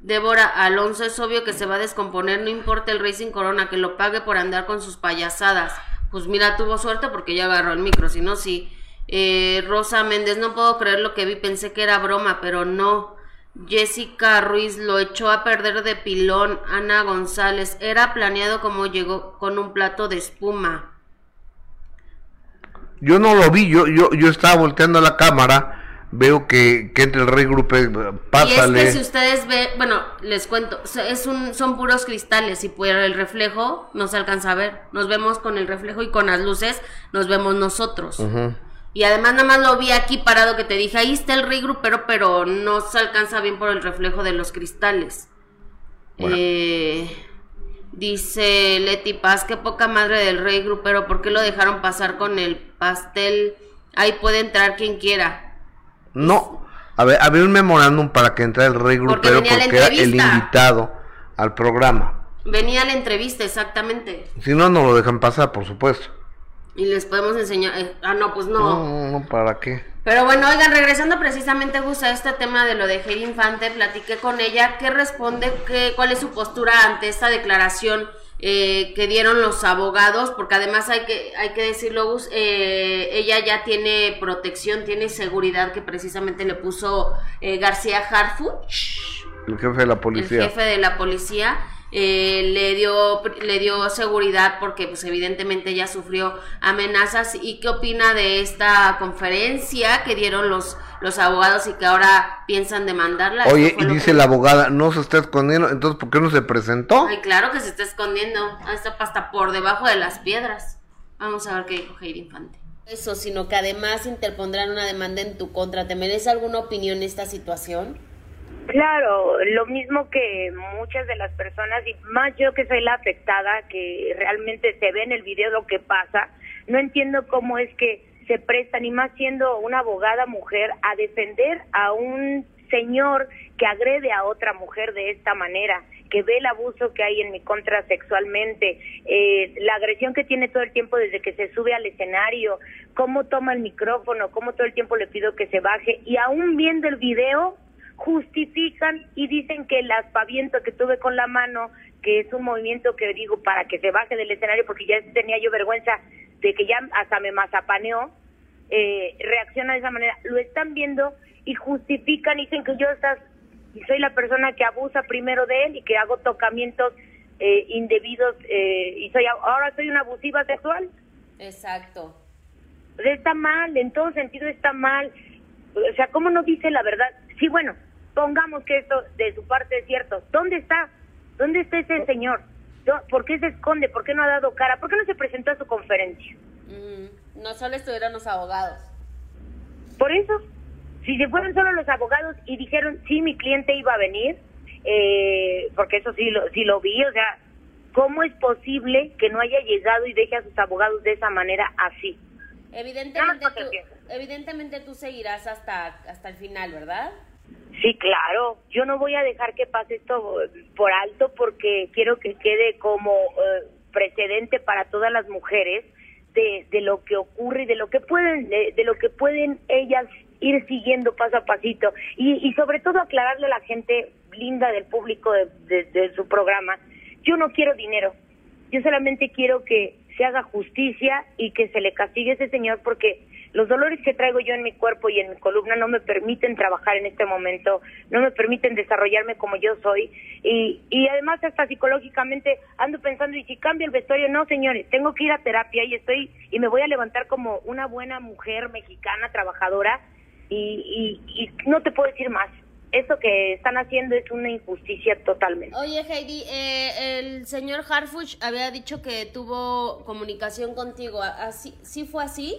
Débora Alonso, es obvio que se va a descomponer, no importa el Racing Corona, que lo pague por andar con sus payasadas. Pues mira, tuvo suerte porque ya agarró el micro, si no, sí. Eh, Rosa Méndez, no puedo creer lo que vi, pensé que era broma, pero no. Jessica Ruiz lo echó a perder de pilón. Ana González, era planeado como llegó con un plato de espuma. Yo no lo vi, yo, yo, yo estaba volteando la cámara veo que, que entre el rey grupe, pásale. Y es que si ustedes ven, bueno, les cuento, es un, son puros cristales y por el reflejo no se alcanza a ver. Nos vemos con el reflejo y con las luces nos vemos nosotros. Y además nada más lo vi aquí parado que te dije, ahí está el rey grupero, pero no se alcanza bien por el reflejo de los cristales. Eh, dice Leti Paz, qué poca madre del rey grupero, ¿por qué lo dejaron pasar con el pastel? Ahí puede entrar quien quiera. No, a ver, había un memorándum para que entrara el rey grupero porque, era el invitado al programa. Venía a la entrevista, exactamente. Si no, no lo dejan pasar, por supuesto. Y les podemos enseñar. Eh, ah, no, pues no. No, no, ¿para qué? Pero bueno, oigan, regresando precisamente, Gus, a este tema de lo de Heidi Infante, platiqué con ella. ¿Qué responde? Qué, ¿Cuál es su postura ante esta declaración? Eh, que dieron los abogados, porque además hay que, hay que decirlo, eh, ella ya tiene protección, tiene seguridad que precisamente le puso eh, García Harfuch. El jefe de la policía. El jefe de la policía. Eh, le dio le dio seguridad porque pues evidentemente ella sufrió amenazas y qué opina de esta conferencia que dieron los los abogados y que ahora piensan demandarla. Oye, y dice la abogada, no se está escondiendo, entonces ¿por qué no se presentó? Ay, claro que se está escondiendo, está hasta por debajo de las piedras. Vamos a ver qué dijo Jair Infante. Eso, sino que además interpondrán una demanda en tu contra. ¿Te merece alguna opinión esta situación? Claro, lo mismo que muchas de las personas, y más yo que soy la afectada, que realmente se ve en el video lo que pasa, no entiendo cómo es que se prestan, y más siendo una abogada mujer, a defender a un señor que agrede a otra mujer de esta manera. que ve el abuso que hay en mi contra sexualmente, eh, la agresión que tiene todo el tiempo desde que se sube al escenario, cómo toma el micrófono, cómo todo el tiempo le pido que se baje y aún viendo el video justifican y dicen que el aspaviento que tuve con la mano, que es un movimiento que digo para que se baje del escenario porque ya tenía yo vergüenza de que ya hasta me mazapaneó, eh, reacciona de esa manera, lo están viendo y justifican, dicen que yo estás, soy la persona que abusa primero de él y que hago tocamientos eh, indebidos eh, y soy ahora soy una abusiva sexual. Exacto. Está mal, en todo sentido está mal. O sea, ¿cómo no dice la verdad? Sí, bueno, pongamos que esto de su parte es cierto. ¿Dónde está? ¿Dónde está ese señor? ¿Por qué se esconde? ¿Por qué no ha dado cara? ¿Por qué no se presentó a su conferencia? No solo estuvieron los abogados. Por eso, si se fueron solo los abogados y dijeron, sí, mi cliente iba a venir, eh, porque eso sí lo, sí lo vi, o sea, ¿cómo es posible que no haya llegado y deje a sus abogados de esa manera así? Evidentemente, tú, evidentemente tú seguirás hasta, hasta el final, ¿verdad? Sí, claro. Yo no voy a dejar que pase esto por alto porque quiero que quede como eh, precedente para todas las mujeres de, de lo que ocurre y de lo que pueden de, lo que pueden ellas ir siguiendo paso a pasito y, y sobre todo aclararle a la gente linda del público de, de su programa. Yo no quiero dinero. Yo solamente quiero que se haga justicia y que se le castigue a ese señor porque los dolores que traigo yo en mi cuerpo y en mi columna no me permiten trabajar en este momento, no me permiten desarrollarme como yo soy y, y además hasta psicológicamente ando pensando y si cambio el vestuario, no señores, tengo que ir a terapia y estoy y me voy a levantar como una buena mujer mexicana trabajadora y, y, y no te puedo decir más. Eso que están haciendo es una injusticia totalmente. Oye, Heidi, eh, el señor Harfuch había dicho que tuvo comunicación contigo. ¿Así, ¿Sí fue así?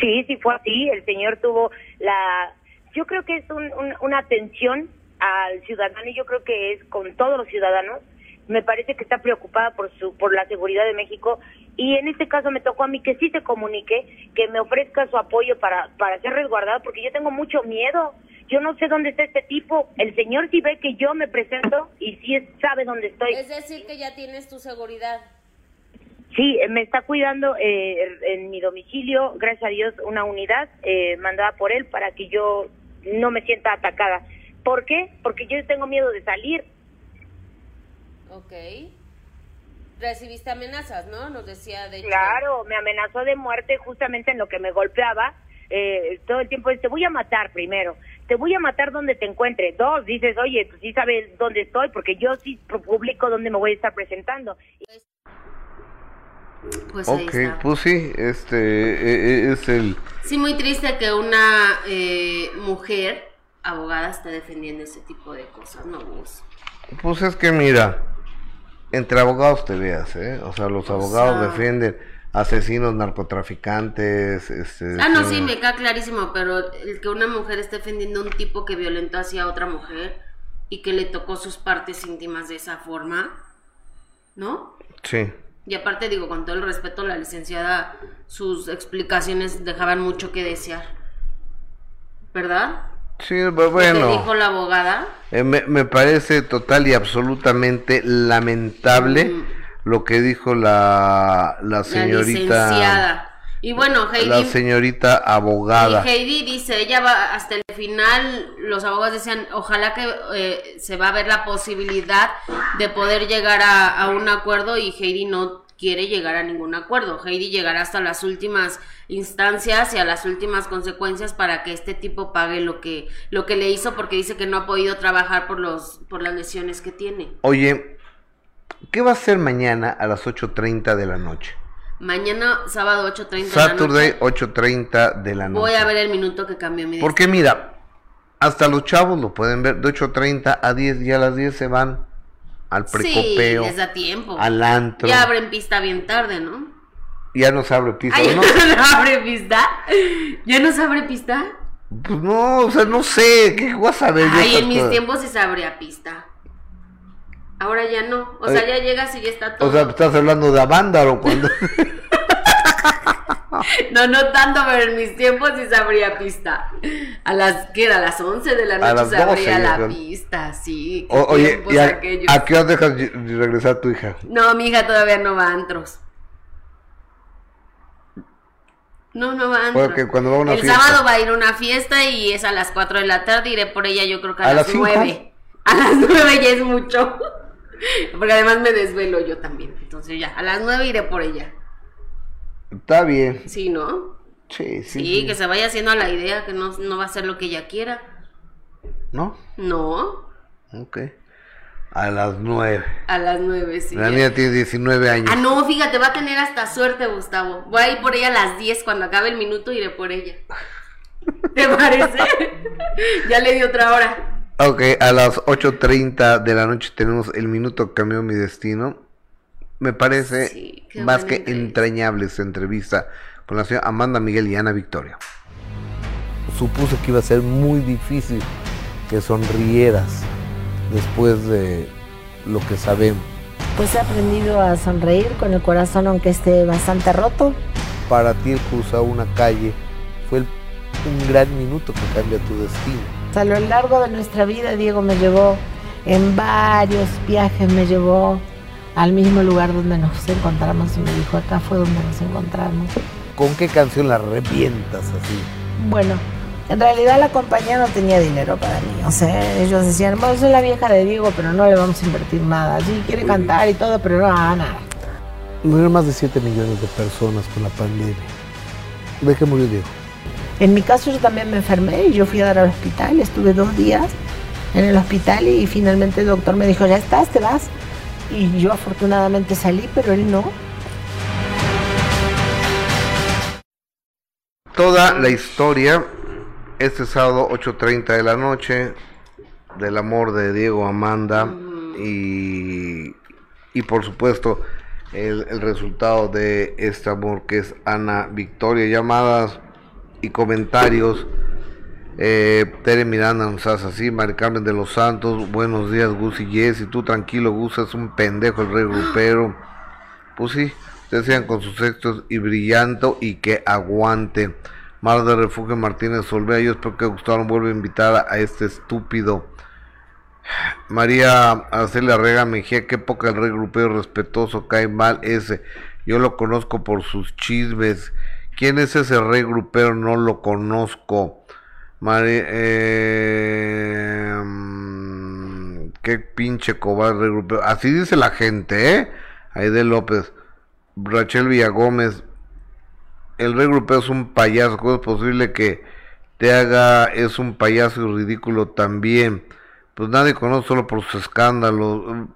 Sí, sí fue así. El señor tuvo la... Yo creo que es un, una atención al ciudadano y yo creo que es con todos los ciudadanos. Me parece que está preocupada por su por la seguridad de México y en este caso me tocó a mí que sí se comunique, que me ofrezca su apoyo para para ser resguardado porque yo tengo mucho miedo. Yo no sé dónde está este tipo. El señor sí ve que yo me presento y sí sabe dónde estoy. Es decir, que ya tienes tu seguridad. Sí, me está cuidando eh, en mi domicilio, gracias a Dios, una unidad eh, mandada por él para que yo no me sienta atacada. ¿Por qué? Porque yo tengo miedo de salir. Ok. Recibiste amenazas, ¿no? Nos decía de Claro, me amenazó de muerte justamente en lo que me golpeaba. Eh, todo el tiempo te voy a matar primero, te voy a matar donde te encuentre. Dos, dices, oye, pues sí sabes dónde estoy, porque yo sí publico dónde me voy a estar presentando. Pues ok, pues sí, este e, e, es el... Sí, muy triste que una eh, mujer abogada esté defendiendo ese tipo de cosas, ¿no, Pues es que mira, entre abogados te veas, ¿eh? O sea, los abogados defienden asesinos, narcotraficantes, este... Ah, no, sí, me queda clarísimo, pero el que una mujer esté defendiendo a un tipo que violentó hacia otra mujer y que le tocó sus partes íntimas de esa forma, ¿no? Sí. Y aparte digo, con todo el respeto, la licenciada, sus explicaciones dejaban mucho que desear. ¿Verdad? Sí, bueno. ¿Qué dijo la abogada? Eh, me, parece total y absolutamente lamentable mm. lo que dijo la, la señorita. licenciada. Y bueno, Heidi. La señorita abogada. Y Heidi dice, ella va hasta el final, los abogados decían, ojalá que eh, se va a ver la posibilidad de poder llegar a, un acuerdo y Heidi no quiere llegar a ningún acuerdo. Heidi llegará hasta las últimas instancias y a las últimas consecuencias para que este tipo pague lo que lo que le hizo porque dice que no ha podido trabajar por los por las lesiones que tiene. Oye, ¿qué va a hacer mañana a las 8:30 de la noche? Mañana, sábado 8.30 Saturday, 8.30 de la noche. Voy a ver el minuto que cambió mi Porque mira, hasta los chavos lo pueden ver de 8.30 a 10 y a las 10 se van al precopeo. Sí, les da tiempo. Al antro. Ya abren pista bien tarde, ¿no? Ya no se abre pista, ¿no? *laughs* ¿No abre pista? ¿Ya no se abre pista? Pues no, o sea, no sé, ¿qué vas a ver? Ay, en mis tiempos se abría pista. Ahora ya no. O sea, ya llegas y ya está todo. O sea, estás hablando de Avándaro cuando. *laughs* *laughs* No, no tanto, pero en mis tiempos sí se abría pista. A las, ¿qué era? A las 11 de la A noche las se 12, abría yo la pista, sí. qué O- oye, tiempos ¿y a, a qué hora dejas regresar tu hija? No, mi hija todavía no va a antros. No, no va a antros. Porque cuando va a una El fiesta. sábado va a ir a una fiesta y es a las 4 de la tarde. Iré por ella, yo creo que a, ¿A las las cinco? 9. A las 9 ya es mucho. *laughs* Porque además me desvelo yo también. Entonces ya, a las 9 iré por ella. Está bien. Sí, ¿no? Sí, sí. Sí, sí. que se vaya haciendo a la idea que no, no va a ser lo que ella quiera. ¿No? No, Ok. A las nueve. a las 9, sí. La niña tiene 19 años. Ah, no, fíjate, va a tener hasta suerte, Gustavo. Voy a ir por ella a las 10 cuando acabe el minuto, iré por ella. ¿Te parece? *laughs* *laughs* ya le di otra hora. Ok, a las 8.30 de la noche tenemos el minuto que cambió mi destino. Me parece Sí, más que entrevista. entrañable esta entrevista con la señora Amanda Miguel y Ana Victoria. Supuse que iba a ser muy difícil que sonrieras después de lo que sabemos. Pues he aprendido a sonreír con el corazón aunque esté bastante roto. Para ti el cruzar una calle fue el- un gran minuto que cambia tu destino. A lo largo de nuestra vida Diego me llevó en varios viajes, me llevó al mismo lugar donde nos encontramos y me dijo, acá fue donde nos encontramos. ¿Con qué canción la revientas así? Bueno, en realidad la compañía no tenía dinero para mí. O sea, ellos decían, bueno, soy la vieja de Diego, pero no le vamos a invertir nada. Sí, quiere cantar y todo, pero no, nada. Murieron más de 7 millones de personas con la pandemia. ¿De qué murió Diego? En mi caso yo también me enfermé y yo fui a dar al hospital, estuve dos días en el hospital y finalmente el doctor me dijo, ya estás, te vas. Y yo afortunadamente salí, pero él no. Toda la historia, este sábado 8.30 de la noche, del amor de Diego Amanda y, y por supuesto el, el resultado de este amor que es Ana Victoria, llamadas y comentarios. Eh, Tere Miranda nos hace así, Mari Carmen de los Santos, buenos días Gus y Jess, y tú tranquilo Gus, es un pendejo el rey grupero. Pues sí, ustedes sigan con sus textos y brillanto y que aguante. Mar de Refugio Martínez Solvea, yo espero que Gustavo vuelva a invitar a este estúpido. María Arcelia Rega Mejía, qué poca el rey grupero respetuoso, cae mal ese. Yo lo conozco por sus chismes. ¿Quién es ese rey grupero? No lo conozco. Eh, mm, qué pinche cobarde rey grupero. Así dice la gente, ¿eh? Aide López. Rachel Villagómez. El rey grupero es un payaso. ¿Cómo es posible que te haga es un payaso ridículo también? Pues nadie conoce solo por sus escándalos.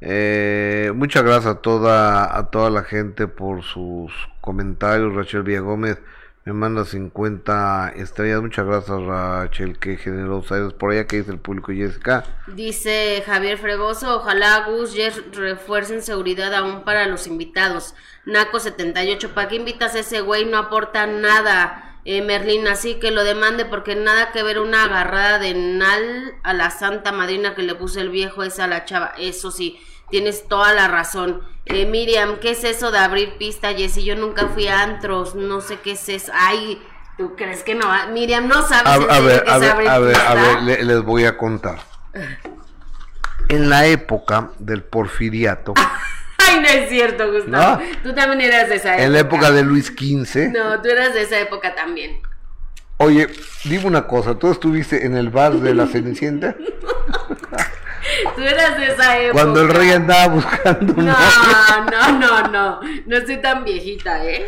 Eh, muchas gracias a toda a toda la gente por sus comentarios. Rachel Villagómez me manda 50 estrellas. Muchas gracias, Rachel. Qué generosa eres. Por allá que dice el público, Jessica. Dice Javier Fregoso, ojalá Gus refuercen seguridad aún para los invitados. Naco 78, ¿para qué invitas a ese güey? No aporta nada. Eh, Merlín, así que lo demande porque nada que ver una agarrada de Nal a la santa madrina que le puso el viejo esa a la chava. Eso sí, tienes toda la razón. Eh, Miriam, ¿qué es eso de abrir pista, Jessy? Yo nunca fui a antros, no sé qué es eso. Ay, ¿tú crees que no? Miriam, no sabes A, en a ver, qué a es ver, abrir a ver, a ver, le- les voy a contar. En la época del porfiriato, *laughs* Ay, no es cierto, Gustavo. No. Tú también eras de esa época. en la época de Luis XV, No, tú eras de esa época también. oye, dime una cosa, ¿tú estuviste en el bar de la Cenicienta? *laughs* Tú eras de esa época. Cuando el rey andaba buscando No, no, no, no. No estoy tan viejita, ¿eh?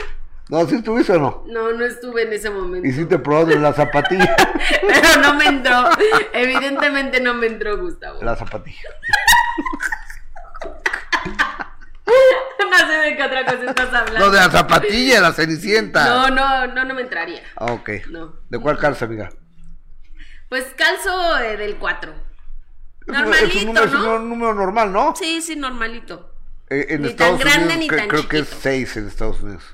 No, ¿sí estuviste o no? No, no estuve en ese momento. Y sí te probaste la zapatilla. *laughs* Pero no me entró. Evidentemente no me entró, Gustavo. La zapatilla. *laughs* No sé de qué otra cosa estás hablando. No, de la zapatilla, de la Cenicienta. No, no, no, no me entraría. Ah, ok. No. ¿De cuál calza, amiga? Pues calzo eh, del 4. Es un- Normalito, es un número, es ¿no? un número normal, ¿no? Sí, sí, normalito. Eh, en Ni Estados tan grande Unidos ni tan creo que es chiquito. 6 en Estados Unidos.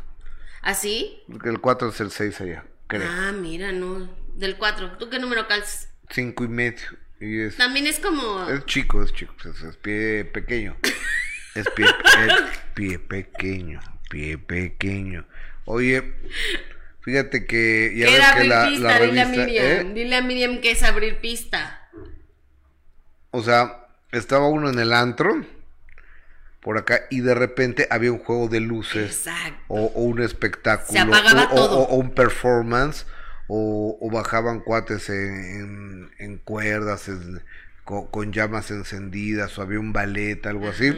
¿Así? Porque el 4 es el 6 allá, creo. Ah, mira, no. Del 4. ¿Tú qué número calzas? 5 y medio. Y es, También es como. es chico, es chico. Es, es pie pequeño. Es pie, es pie pequeño. pie pequeño. Oye, fíjate que ya ves que la, pista, dile a Miriam, ¿eh? dile a Miriam que es abrir pista. O sea, estaba uno en el antro por acá y de repente había un juego de luces o, un espectáculo Se apagaba o, todo. o, un performance o, bajaban cuates en, en, cuerdas con, llamas encendidas o había un ballet algo así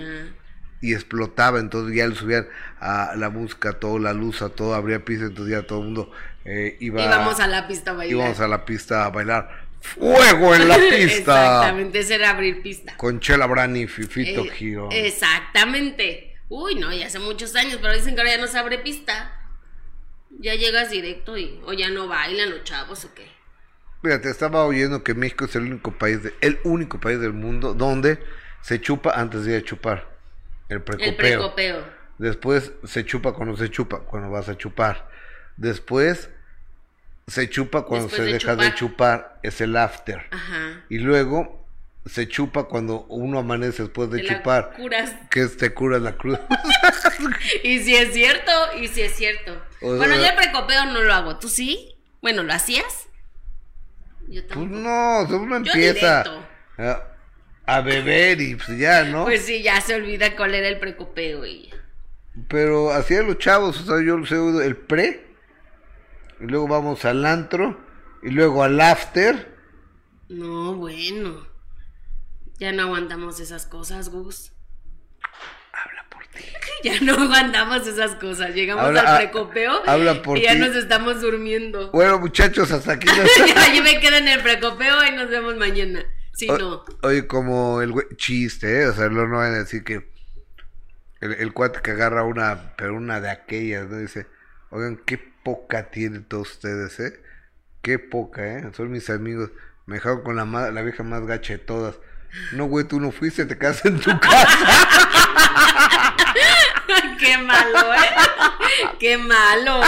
y explotaba. Entonces ya le subían a la música todo la luz a todo abría pista entonces ya todo el mundo eh, iba íbamos a la pista a bailar. íbamos a la pista a bailar fuego en la *laughs* pista. Exactamente, ese era abrir pista. Con Chela Brani y Fifito eh, Giro. Exactamente. Uy, no, ya hace muchos años, pero dicen que ahora ya no se abre pista. Ya llegas directo y o ya no bailan los chavos o qué. Fíjate, estaba oyendo que México es el único país, el único país del mundo donde se chupa antes de ir a chupar. El precopeo. El precopeo. Después se chupa cuando se chupa, cuando vas a chupar. Después se chupa cuando se deja de chupar, es el after. Ajá. Y luego se chupa cuando uno amanece después de chupar. Curas. Que te curas la cruz. *laughs* y si es cierto, y si es cierto. bueno, yo el precopeo no lo hago. ¿Tú sí? Bueno, ¿lo hacías? Yo pues tampoco. Pues no, uno empieza a, a, beber y pues ya, ¿no? Pues sí, ya se olvida cuál era el precopeo y Pero hacían los chavos, o sea, yo lo sé, el pre y luego vamos al antro, y luego al after. No, bueno. Ya no aguantamos esas cosas, Gus. Habla por ti. *laughs* Ya no aguantamos esas cosas. Llegamos al ah, precopeo habla por y ya nos estamos durmiendo. Bueno, muchachos, hasta aquí. *laughs* Yo me quedo en el precopeo y nos vemos mañana. Si no. Oye, como el chiste, ¿eh? O sea, no van a decir que el, el cuate que agarra una, pero una de aquellas, ¿no? Dice, oigan, qué poca tienen todos ustedes, ¿eh? Qué poca, ¿eh? Son mis amigos. Me dejaron con la, la vieja más gacha de todas. No, güey, tú no fuiste, te quedaste en tu *laughs* casa. Qué malo, ¿eh? Qué malo.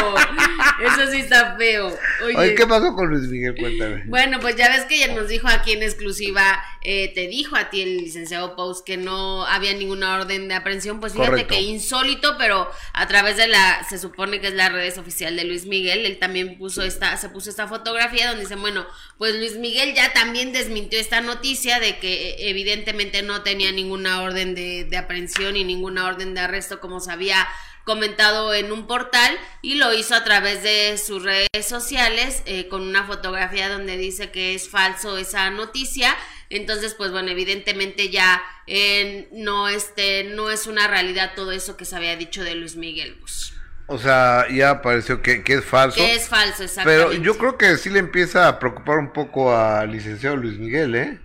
Eso sí está feo. Oye, ¿qué pasó con Luis Miguel? Cuéntame. Bueno, pues ya ves que ya nos dijo aquí en exclusiva, eh, te dijo a ti el licenciado Post que no había ninguna orden de aprehensión. Pues fíjate que insólito, pero a través de la, se supone que es la redes oficial de Luis Miguel, él también puso esta, se puso esta fotografía donde dice, bueno, pues Luis Miguel ya también desmintió esta noticia de que eh, evidentemente no tenía ninguna orden de, de aprehensión y ninguna orden de arresto como se había comentado en un portal y lo hizo a través de sus redes sociales eh, con una fotografía donde dice que es falso esa noticia. Entonces, pues bueno, evidentemente ya eh, no, este, no es una realidad todo eso que se había dicho de Luis Miguel Bus. O sea, ya pareció que, que, es falso. Que es falso, exactamente. Pero yo creo que sí le empieza a preocupar un poco al licenciado Luis Miguel, ¿eh?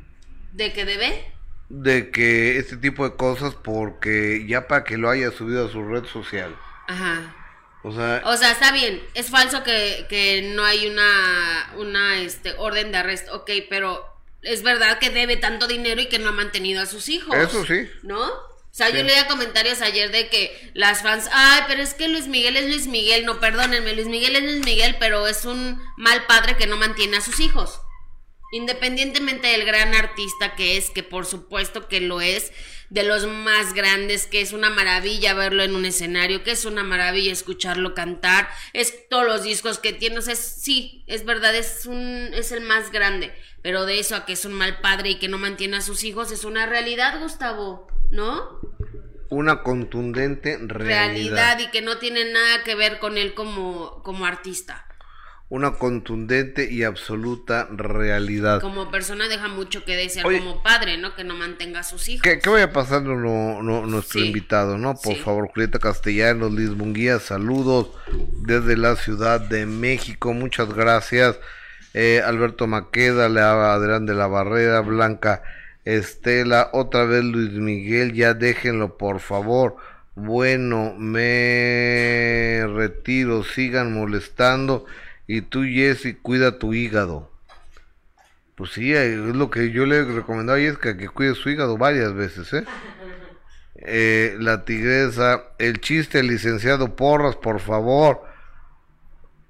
¿De qué debe? De que este tipo de cosas porque ya para que lo haya subido a su red social. Ajá. O sea, o sea, está bien, es falso que, que no hay una, una este, orden de arresto, ok, pero es verdad que debe tanto dinero y que no ha mantenido a sus hijos. Eso sí. ¿No? O sea, yo leía comentarios ayer de que las fans, ay, pero es que Luis Miguel es Luis Miguel, no, perdónenme, Luis Miguel es Luis Miguel, pero es un mal padre que no mantiene a sus hijos. Independientemente del gran artista que es, que por supuesto que lo es, de los más grandes, que es una maravilla verlo en un escenario, que es una maravilla escucharlo cantar, es todos los discos que tiene, o sea, sí, es verdad, es un, es el más grande, pero de eso a que es un mal padre y que no mantiene a sus hijos es una realidad, Gustavo, ¿no? Una contundente realidad. realidad y que no tiene nada que ver con él como, como artista una contundente y absoluta realidad. Como persona deja mucho que desear como padre, ¿no? Que no mantenga a sus hijos. Que, vaya pasando no, nuestro invitado, ¿no? Por favor, Julieta Castellanos, Liz Munguía, saludos desde la Ciudad de México, muchas gracias. Eh, Alberto Maqueda, Adrián de la Barrera, Blanca Estela, otra vez Luis Miguel, ya déjenlo por favor. Bueno, me retiro, sigan molestando y tú, Jesse, cuida tu hígado. Pues sí, es lo que yo le he recomendado a Jessica, que cuide su hígado varias veces, ¿eh? *laughs* ¿eh? la tigresa, el chiste, licenciado Porras, por favor.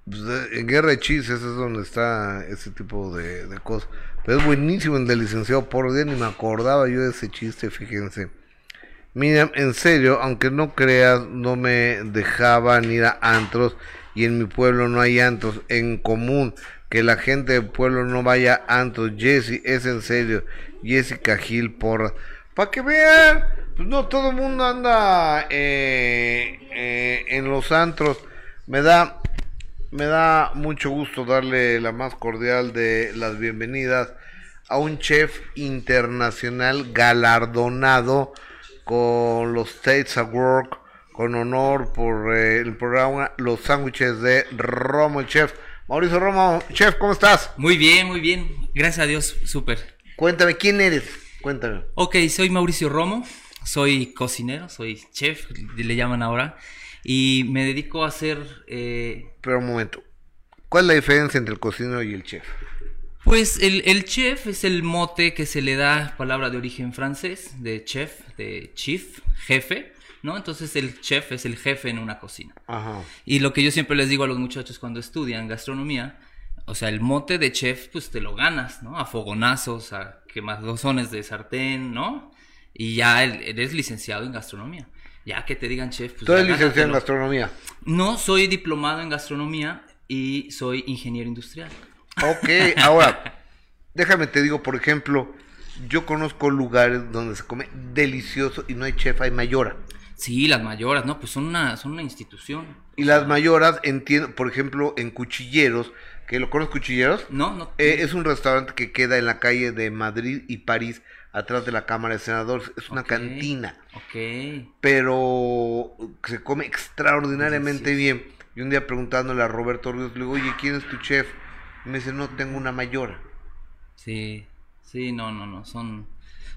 Pues, en Guerra de Chistes es donde está ese tipo de, de, cosas. Pero es buenísimo el del licenciado Porras, ya ni me acordaba yo de ese chiste, fíjense. Mira, en serio, aunque no creas, no me dejaban ir a antros y en mi pueblo no hay antros en común. Que la gente del pueblo no vaya a antros. Jesse, es en serio. Jessica Gil por... Para que vean, pues no todo el mundo anda eh, eh, en los antros. Me da, me da mucho gusto darle la más cordial de las bienvenidas a un chef internacional galardonado con los States at Work, con honor por eh, el programa Los Sándwiches de Romo el Chef. Mauricio Romo, Chef, ¿cómo estás? Muy bien, muy bien. Gracias a Dios, súper. Cuéntame, ¿quién eres? Cuéntame. Ok, soy Mauricio Romo, soy cocinero, soy chef, le llaman ahora, y me dedico a hacer... Eh... Pero un momento, ¿cuál es la diferencia entre el cocinero y el chef? Pues el, el, chef es el mote que se le da, palabra de origen francés, de chef, de chief, jefe, ¿no? Entonces el chef es el jefe en una cocina. Ajá. Y lo que yo siempre les digo a los muchachos cuando estudian gastronomía, o sea, el mote de chef, pues te lo ganas, ¿no? A fogonazos, a quemadozones de sartén, ¿no? Y ya eres licenciado en gastronomía. Ya que te digan chef, pues... ¿Tú eres licenciado en gastronomía? No, soy diplomado en gastronomía y soy ingeniero industrial. Ok, ahora, déjame te digo, por ejemplo, yo conozco lugares donde se come delicioso y no hay chef, hay mayora. Sí, las mayoras, ¿no? Pues son una, son una institución. Y las mayoras, entiendo, por ejemplo, en Cuchilleros, que lo conoces Cuchilleros. No, no. Eh, es un restaurante que queda en la calle de Madrid y París, atrás de la Cámara de Senadores. Es una Okay. cantina, Ok. pero se come extraordinariamente bien. Y un día preguntándole a Roberto Ríos, le digo, oye, ¿quién es tu chef? Y me dice, no, tengo una mayora. Sí, sí, no, no, no. Son,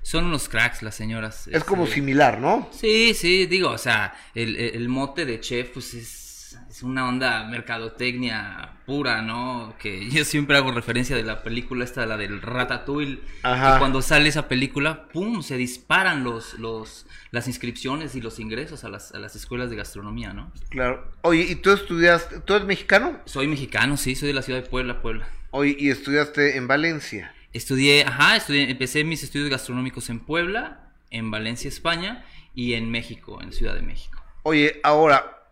son unos cracks las señoras. Es como este, similar, ¿no? Sí, sí, digo, o sea, el, el- el mote de chef, pues es, es una onda mercadotecnia pura, ¿no? Que *laughs* yo siempre hago referencia de la película esta, la del Ratatouille. Ajá. que cuando sale esa película, ¡pum! Se disparan los, los, las inscripciones y los ingresos a las, a las escuelas de gastronomía, ¿no? Claro. Oye, ¿y tú estudiaste, tú eres mexicano? Soy mexicano, sí, soy de la ciudad de Puebla, Puebla. Oye, y estudiaste en Valencia. Estudié, ajá, estudié, empecé mis estudios gastronómicos en Puebla, en Valencia, España, y en México, en Ciudad de México. Oye, ahora,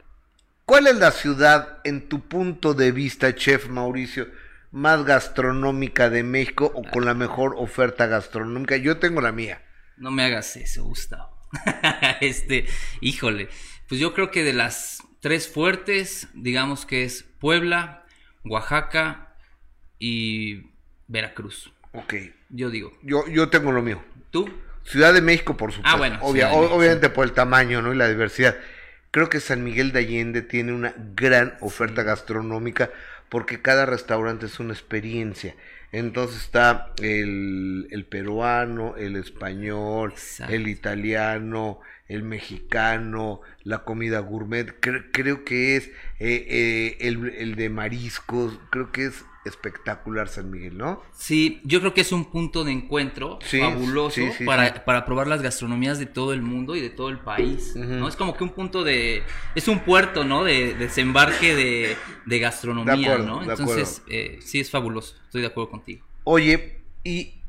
¿cuál es la ciudad, en tu punto de vista, chef Mauricio, más gastronómica de México o con la mejor oferta gastronómica? Yo tengo la mía. No me hagas eso, Gustavo. *laughs* este, híjole, pues yo creo que de las tres fuertes, digamos que es Puebla, Oaxaca y Veracruz. Ok, Yo digo, yo, yo tengo lo mío. ¿tú? Ciudad de México, por supuesto. Ah, bueno, Obvia- México, obviamente por el tamaño ¿no? y la diversidad. Creo que San Miguel de Allende tiene una gran oferta gastronómica porque cada restaurante es una experiencia. Entonces está el, el peruano, el español, Exacto. el italiano, el mexicano, la comida gourmet. Cre- creo que es eh, eh, el, el de mariscos. Creo que es espectacular San Miguel, ¿no? Sí, yo creo que es un punto de encuentro Sí, fabuloso sí, sí, para, para probar las gastronomías de todo el mundo y de todo el país. ¿no? Es como que un punto de... Es un puerto, ¿no? De desembarque de, de gastronomía, De acuerdo, ¿no? Entonces, eh, sí, es fabuloso. Estoy de acuerdo contigo. Oye, y,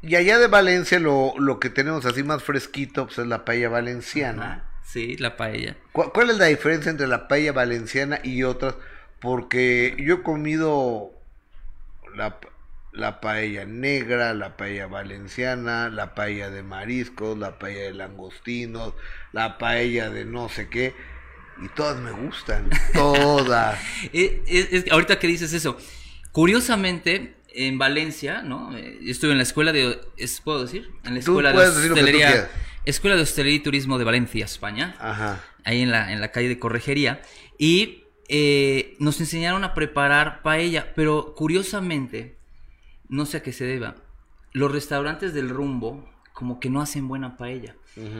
y allá de Valencia lo, lo que tenemos así más fresquito pues es la paella valenciana. Sí, la paella. ¿Cuál, cuál es la diferencia entre la paella valenciana y otras? Porque yo he comido la, la paella negra, la paella valenciana, la paella de mariscos, la paella de langostinos, la paella de no sé qué. Y todas me gustan, *laughs* todas. Es- es- ahorita que dices eso, curiosamente, en Valencia, ¿no? Eh, yo estuve en la escuela de... ¿es- ¿Puedo decir? En la escuela de hostelería... Escuela de Hostelería y Turismo de Valencia, España. Ajá. ahí en la, en la calle de Corregería, y eh, nos enseñaron a preparar paella, pero curiosamente, no sé a qué se deba, los restaurantes del rumbo como que no hacen buena paella.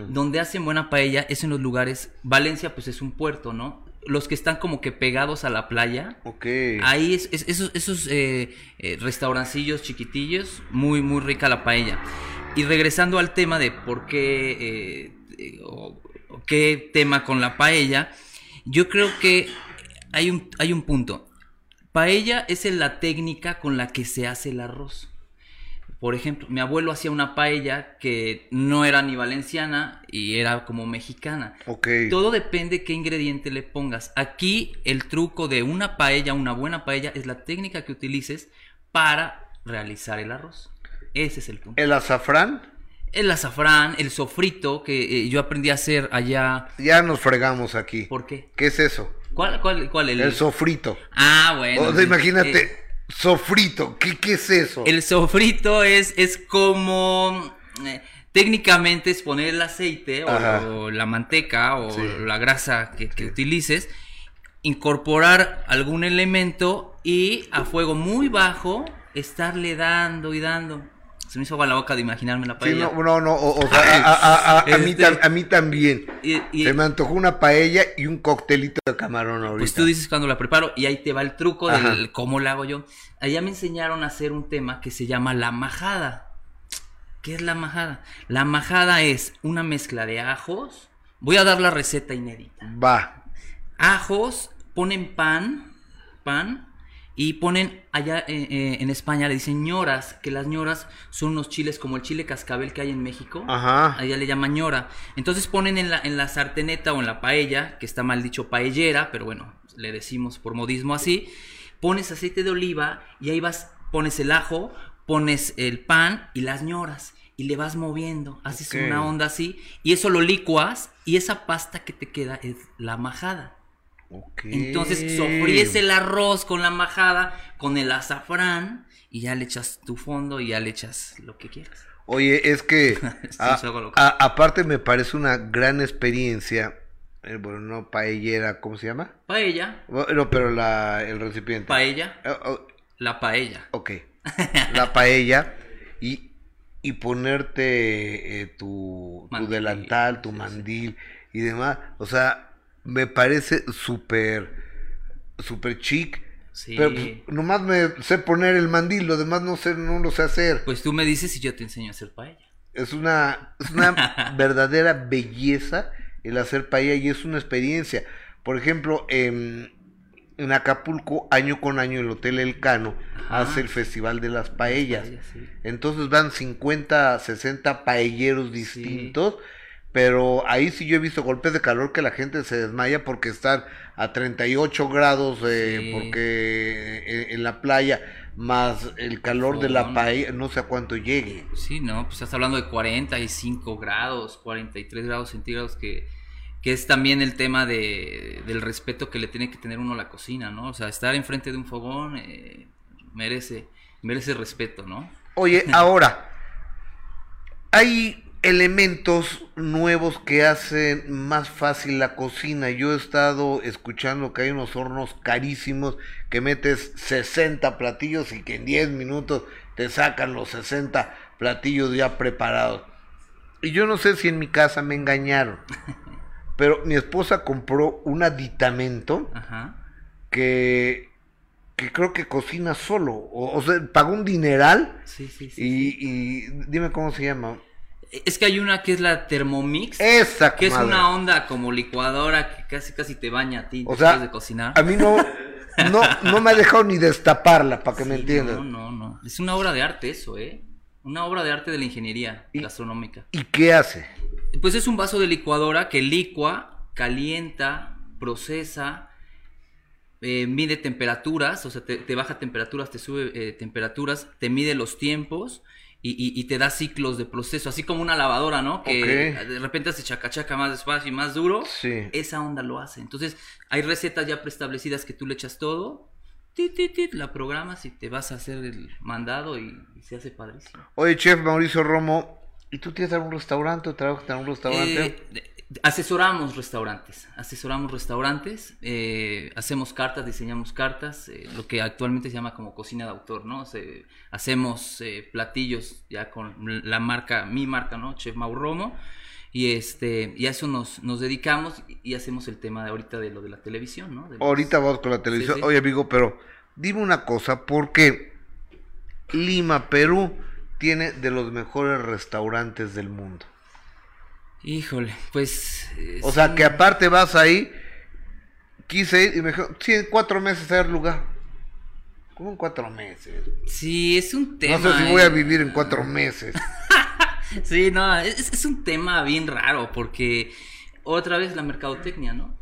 Donde hacen buena paella es en los lugares, Valencia pues es un puerto, ¿no? Los que están como que pegados a la playa, Ok. Ahí es, es- esos, esos eh, eh, restaurancillos chiquitillos, muy, muy rica la paella. Y regresando al tema de por qué, eh, eh, o, o qué tema con la paella, yo creo que hay un, hay un punto. Paella es en la técnica con la que se hace el arroz. Por ejemplo, mi abuelo hacía una paella que no era ni valenciana y era como mexicana. Ok. Todo depende qué ingrediente le pongas. Aquí el truco de una paella, una buena paella, es la técnica que utilices para realizar el arroz. Ese es el punto. El azafrán, El azafrán, el sofrito que eh, yo aprendí a hacer allá. ya nos fregamos aquí. ¿Por qué? ¿Qué es eso? ¿Cuál, cuál, cuál? El, sofrito. Ah, bueno. o sea, imagínate, eh, sofrito, ¿qué, ¿qué es eso? el sofrito es, es como... eh, técnicamente es poner el aceite o, la manteca o Sí. la grasa que, que utilices, incorporar algún elemento y a fuego muy bajo estarle dando y dando. Se me hizo agua la boca de imaginarme la Sí, paella. no, no, no, o, o sea, a, a- a- a mí, tam- a mí también. Y- y- Se me antojó una paella y un coctelito de camarón ahorita. Pues tú dices cuando la preparo y ahí te va el truco Ajá. del cómo la hago yo. Allá me enseñaron a hacer un tema que se llama la majada. ¿Qué es la majada? La majada es una mezcla de ajos. Voy a dar la receta inédita. Va. Ajos, ponen pan, pan, y ponen allá eh, eh, en España le dicen ñoras, que las ñoras son unos chiles como el chile cascabel que hay en México. Ajá. Allá le llaman ñora. Entonces ponen en la, en la sarteneta o en la paella, que está mal dicho paellera, pero bueno, le decimos por modismo así. Pones aceite de oliva y ahí vas, pones el ajo, pones el pan y las ñoras. Y le vas moviendo, haces Ok. una onda así, y eso lo licuas, y esa pasta que te queda es la majada. Entonces sofríes el arroz con la majada, con el azafrán, y ya le echas tu fondo y ya le echas lo que quieras. Oye, es que *laughs* a- a- aparte me parece una gran experiencia, eh, bueno, no paellera, ¿cómo se llama? Paella, Bueno, pero la, el recipiente. paella, Eh, oh, la paella. ok. *laughs* La paella y, y ponerte eh, tu, tu delantal, tu mandil y demás. O sea, me parece súper, súper chic. Sí. Pero pues, nomás me sé poner el mandil, lo demás no sé, no lo sé hacer. Pues tú me dices y yo te enseño a hacer paella. Es una, es una *laughs* verdadera belleza el hacer paella y es una experiencia. Por ejemplo, en, en Acapulco, año con año, el Hotel El Cano Ajá. hace el Festival de las Paellas. Paellas, sí. Entonces van 50, 60 paelleros distintos. Pero ahí sí yo he visto golpes de calor que la gente se desmaya porque están a 38 grados, eh, Sí. porque en, en la playa, más el calor de la paella, no sé a cuánto llegue. Sí, no, pues estás hablando de 45 grados, 43 grados centígrados, que, que es también el tema de, del respeto que le tiene que tener uno a la cocina, ¿no? O sea, estar enfrente de un fogón eh, merece, merece respeto, ¿no? Oye, ahora, hay elementos nuevos que hacen más fácil la cocina. Yo he estado escuchando que hay unos hornos carísimos que metes 60 platillos y que en 10 minutos te sacan los 60 platillos ya preparados. Y yo no sé si en mi casa me engañaron, *laughs* pero mi esposa compró un aditamento Ajá. que, que creo que cocina solo. O, o sea, pagó un dineral. Sí, sí, sí. Y, y dime cómo se llama. Es que hay una que es la Thermomix, Esa que es madre. una onda como licuadora que casi casi te baña a ti O sea, de cocinar. a mí no, no, no me ha dejado ni destaparla, para que me entiendas. No, no, no. Es una obra de arte eso, ¿eh? Una obra de arte de la ingeniería Y- gastronómica. ¿Y qué hace? Pues es un vaso de licuadora que licua, calienta, procesa, eh, mide temperaturas, o sea, te, te baja temperaturas, te sube eh, temperaturas, te mide los tiempos y, y- y te da ciclos de proceso, así como una lavadora, ¿no? Que de repente se chacachaca más despacio y más duro. Sí. Esa onda lo hace. Entonces, hay recetas ya preestablecidas que tú le echas todo, tit, tit, tit, la programas y te vas a hacer el mandado y, y se hace padrísimo. Oye, chef Mauricio Romo, ¿y tú tienes algún restaurante o trabajas en algún restaurante? Eh, asesoramos restaurantes, asesoramos restaurantes, eh, hacemos cartas, diseñamos cartas, eh, lo que actualmente se llama como cocina de autor, ¿no? Se- hacemos eh, platillos ya con la marca, mi marca, ¿no? Chef Mauromo. Y este, y a eso nos, nos dedicamos y, hacemos el tema de ahorita de lo de la televisión, ¿no? Los- Ahorita vamos con la televisión. Sí, sí. Oye, amigo, pero dime una cosa, ¿por qué Lima, Perú, tiene de los mejores restaurantes del mundo? Híjole, pues... O sea, que aparte vas ahí, quise ir y me dijo, sí, en cuatro meses hay lugar. Como en cuatro meses. Sí, es un tema. no sé si voy a eh. vivir en cuatro meses. *laughs* Sí, no, es, es un tema bien raro porque otra vez la mercadotecnia, ¿no?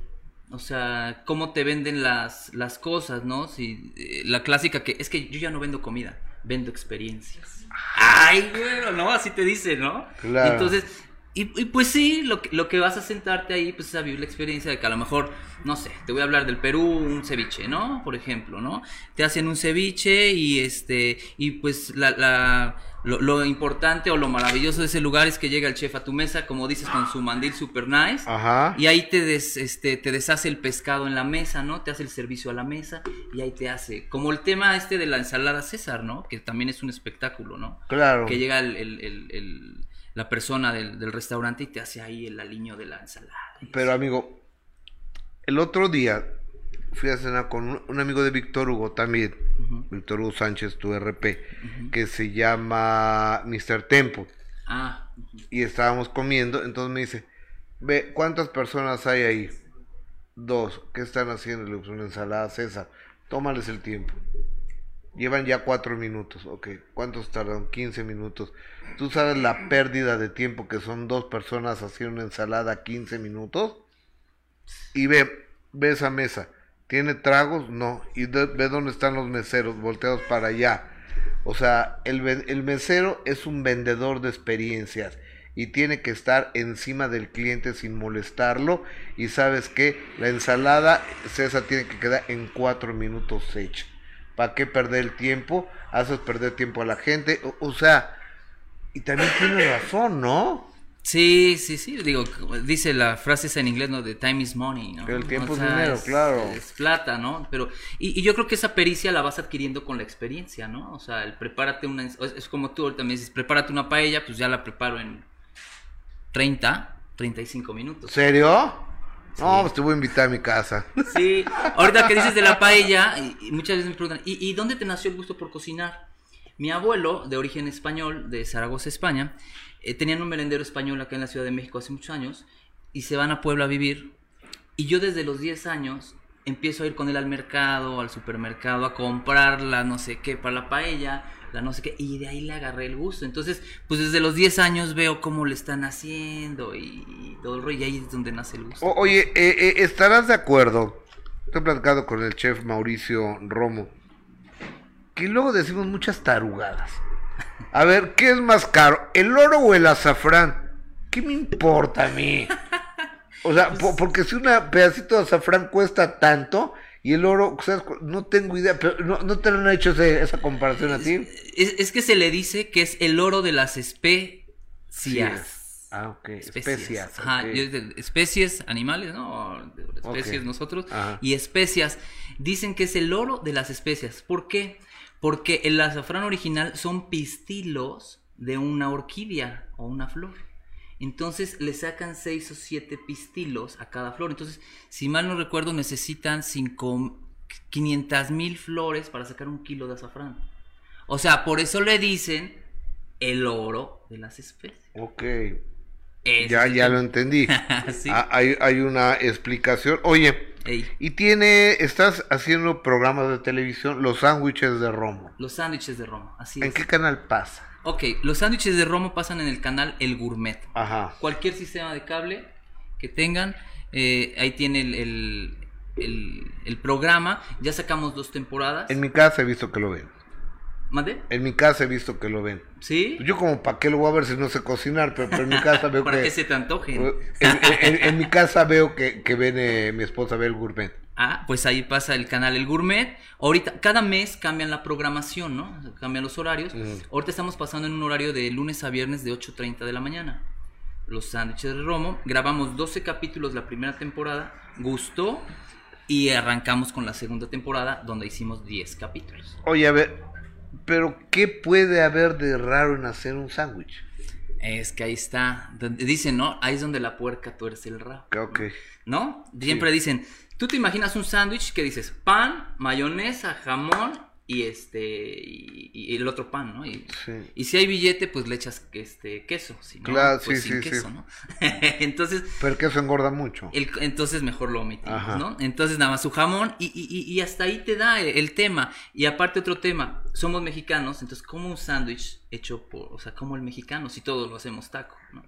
O sea, cómo te venden las, las cosas, ¿no? Si, eh, la clásica que es que yo ya no vendo comida, vendo experiencias. Ay, güey, ¿no? Así te dice, ¿no? Claro. Entonces, y, y pues sí, lo que, lo que vas a sentarte ahí, pues es a vivir la experiencia de que a lo mejor, no sé, te voy a hablar del Perú, un ceviche, ¿no? Por ejemplo, ¿no? Te hacen un ceviche y este, y pues la, la, lo, lo importante o lo maravilloso de ese lugar es que llega el chef a tu mesa, como dices, con su mandil super nice. Ajá. Y ahí te, des- este, te deshace el pescado en la mesa, ¿no? Te hace el servicio a la mesa y ahí te hace, como el tema este de la ensalada César, ¿no? Que también es un espectáculo, ¿no? Claro. Que llega el, el- el- el- la persona del, del restaurante y te hace ahí el aliño de la ensalada. Pero amigo, el otro día fui a cenar con un, un amigo de Víctor Hugo también. Víctor Hugo Sánchez, tu RP, que se llama Mr. Tempo. Ah. Y estábamos comiendo, entonces me dice, ve, ¿cuántas personas hay ahí? Dos, ¿qué están haciendo? Le "Pues una ensalada César, tómales el tiempo. Llevan ya cuatro minutos, ok. ¿Cuántos tardan? 15 minutos. ¿Tú sabes la pérdida de tiempo que son dos personas haciendo una ensalada 15 minutos? Y ve, ve esa mesa. ¿Tiene tragos? No. Y ve dónde están los meseros, volteados para allá. O sea, el, el mesero es un vendedor de experiencias y tiene que estar encima del cliente sin molestarlo. Y sabes que la ensalada, César, tiene que quedar en cuatro minutos hecha. ¿Para qué perder el tiempo? Haces perder tiempo a la gente. O, o sea, y también tiene razón, ¿no? Sí, sí, sí, digo, dice la frase esa en inglés, ¿no? De time is money, ¿no? Que el tiempo es dinero, claro. Es plata, ¿no? Pero, y, y yo creo que esa pericia la vas adquiriendo con la experiencia, ¿no? O sea, el prepárate una, es, es como tú ahorita me dices, prepárate una paella, pues ya la preparo en 30, 35 minutos. ¿Serio? No, pues te voy a invitar a mi casa. Sí, ahorita que dices de la paella, y, y muchas veces me preguntan, ¿y, y dónde te nació el gusto por cocinar? Mi abuelo, de origen español, de Zaragoza, España, eh, tenían un merendero español acá en la Ciudad de México hace muchos años, y se van a Puebla a vivir. Y yo desde los 10 años empiezo a ir con él al mercado, al supermercado, a comprar la no sé qué para la paella, la no sé qué, y de ahí le agarré el gusto. Entonces, pues desde los 10 años veo cómo le están haciendo y, y todo el rollo, y ahí es donde nace el gusto. O- oye, eh, eh, ¿estarás de acuerdo? Estoy platicando con el chef Mauricio Romo. Que luego decimos muchas tarugadas. A ver, ¿qué es más caro? ¿El oro o el azafrán? ¿Qué me importa a mí? O sea, *laughs* po- porque si un pedacito de azafrán cuesta tanto y el oro, ¿sabes? no tengo idea, pero no, no te lo han hecho ese- esa comparación a ti. Es, es que se le dice que es el oro de las especias. Ah, ok, Especias. especias. Ajá, especies animales, ¿no? Especies nosotros. Ajá. Y especias. Dicen que es el oro de las especias. ¿Por qué? Porque el azafrán original son pistilos de una orquídea o una flor. Entonces le sacan seis o siete pistilos a cada flor. Entonces, si mal no recuerdo, necesitan cinco, 500 mil flores para sacar un kilo de azafrán. O sea, por eso le dicen el oro de las especies. Ok. Ya, ya lo entendí. *laughs* Sí. Ah, hay, hay una explicación. Oye, Ey, y tiene, estás haciendo programas de televisión, Los Sándwiches de Romo. los sándwiches de Romo, así ¿En es. qué canal pasa? Ok, los sándwiches de Romo pasan en el canal El Gourmet. Ajá. Cualquier sistema de cable que tengan, eh, ahí tiene el, el, el- el programa. Ya sacamos dos temporadas. En mi casa he visto que lo ven. ¿Mande? En mi casa he visto que lo ven. ¿Sí? Yo como para qué lo voy a ver si no sé cocinar, pero, pero en mi casa *laughs* veo Para que... que se te antojen. En, en- en mi casa veo que, que ven, eh, mi esposa ve el gourmet. Ah, pues ahí pasa el canal El Gourmet. Ahorita, cada mes cambian la programación, ¿no? Cambian los horarios. Ujú. Ahorita estamos pasando en un horario de lunes a viernes de 8.30 de la mañana. Los sándwiches de Romo. Grabamos 12 capítulos la primera temporada. Gustó. Y arrancamos con la segunda temporada donde hicimos 10 capítulos. Oye, a ver, pero ¿qué puede haber de raro en hacer un sándwich? Es que ahí está. Dicen, ¿no? Ahí es donde la puerca tuerce el rabo. Ok. ¿No? Siempre dicen, tú te imaginas un sándwich que dices pan, mayonesa, jamón y este y, y el otro pan, ¿no? Y, Sí. y si hay billete, pues le echas este queso, si no, Claro, pues sí, sin sí, queso, sí. ¿no? *laughs* entonces, Pero que eso engorda mucho. el- entonces mejor lo omitimos, Ajá. ¿no? Entonces nada más su jamón y, y- y- y hasta ahí te da el, el tema. Y aparte otro tema, somos mexicanos, entonces como un sándwich hecho por, o sea, como el mexicano, si todos lo hacemos taco, ¿no?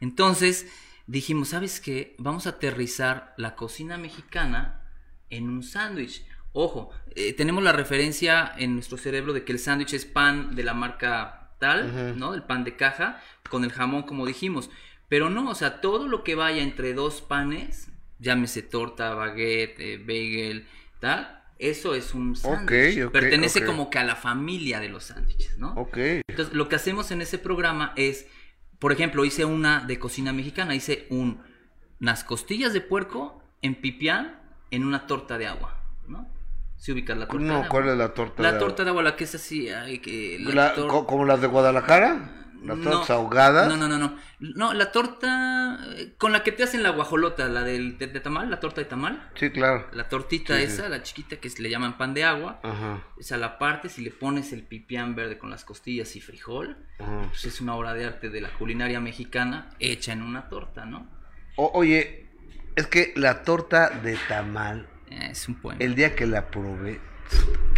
Entonces dijimos, ¿sabes qué? Vamos a aterrizar la cocina mexicana en un sándwich. Ojo, eh, tenemos la referencia en nuestro cerebro de que el sándwich es pan de la marca tal. ¿no? El pan de caja, con el jamón, como dijimos. Pero no, o sea, todo lo que vaya entre dos panes, llámese torta, baguette, eh, bagel, tal, eso es un sándwich. Pertenece como que a la familia de los sándwiches, ¿no? Ok. Entonces, lo que hacemos en ese programa es, por ejemplo, hice una de cocina mexicana, hice un, unas costillas de puerco en pipián en una torta de agua, ¿no? Si ubicas la torta de agua. ¿cuál es la torta La de torta de agua, la que es así, ay, que... la La- tor- co- ¿Como las de Guadalajara? ¿Las No, ahogadas? No, no, no, no. No, la torta eh, con la que te hacen la guajolota, la del de, de tamal, la torta de tamal. Sí, claro. La tortita Sí, sí. esa, la chiquita que se le llaman pan de agua. Ajá. Esa la partes y le pones el pipián verde con las costillas y frijol. ajá. Pues es una obra de arte de la culinaria mexicana hecha en una torta, ¿no? O- oye, es que la torta de tamal, Es un poema. el día que la probé,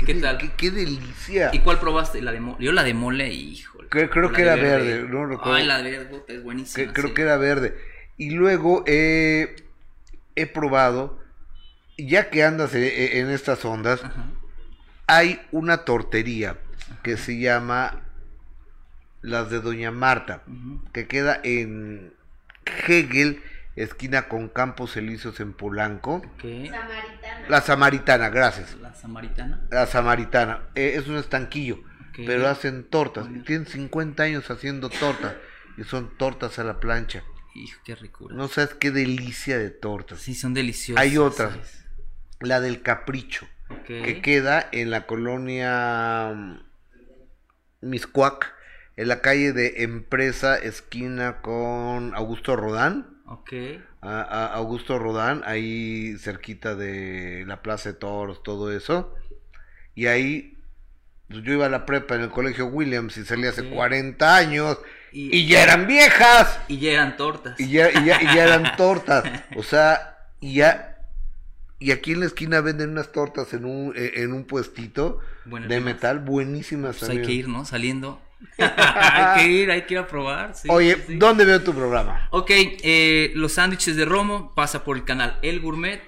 ¿Qué tal? Qué, qué delicia. ¿Y cuál probaste? La de mole. Yo la de mole, híjole. Creo- que era verde, no recuerdo. Ay, la de verde es buenísima. Que- creo sí. que era verde. Y luego eh, he probado, ya que andas eh, eh, en estas ondas, Ajá. hay una tortería que se llama las de Doña Marta, que queda en Hegel, esquina con Campos Elíseos en Polanco. Ok. La Samaritana, gracias. La samaritana. La Samaritana. Eh, es un estanquillo, pero hacen tortas. Tienen 50 años haciendo tortas. Y son tortas a la plancha. Hijo, qué ricura. No sabes qué delicia de tortas. Sí, son deliciosas. Hay otras. ¿sabes? La del Capricho, que queda en la colonia mm, Miscuac, en la calle de Empresa, esquina con Augusto Rodán. Ok. a, a Augusto Rodán, ahí cerquita de la Plaza de Toros, todo eso. Y ahí pues, yo iba a la prepa en el colegio Williams y salí hace Ok. 40 años Y- y, ya eran viejas Y ya eran tortas. y ya, y ya, y ya eran *laughs* tortas. O sea, y ya... Y aquí en la esquina venden unas tortas en un, eh, en un puestito de metal buenísimas Pues hay que ir, ¿no? Saliendo. *laughs* hay que ir, hay que ir a probar. sí, Oye, sí. ¿dónde veo tu programa? Ok, eh, los sándwiches de Romo pasa por el canal El Gourmet.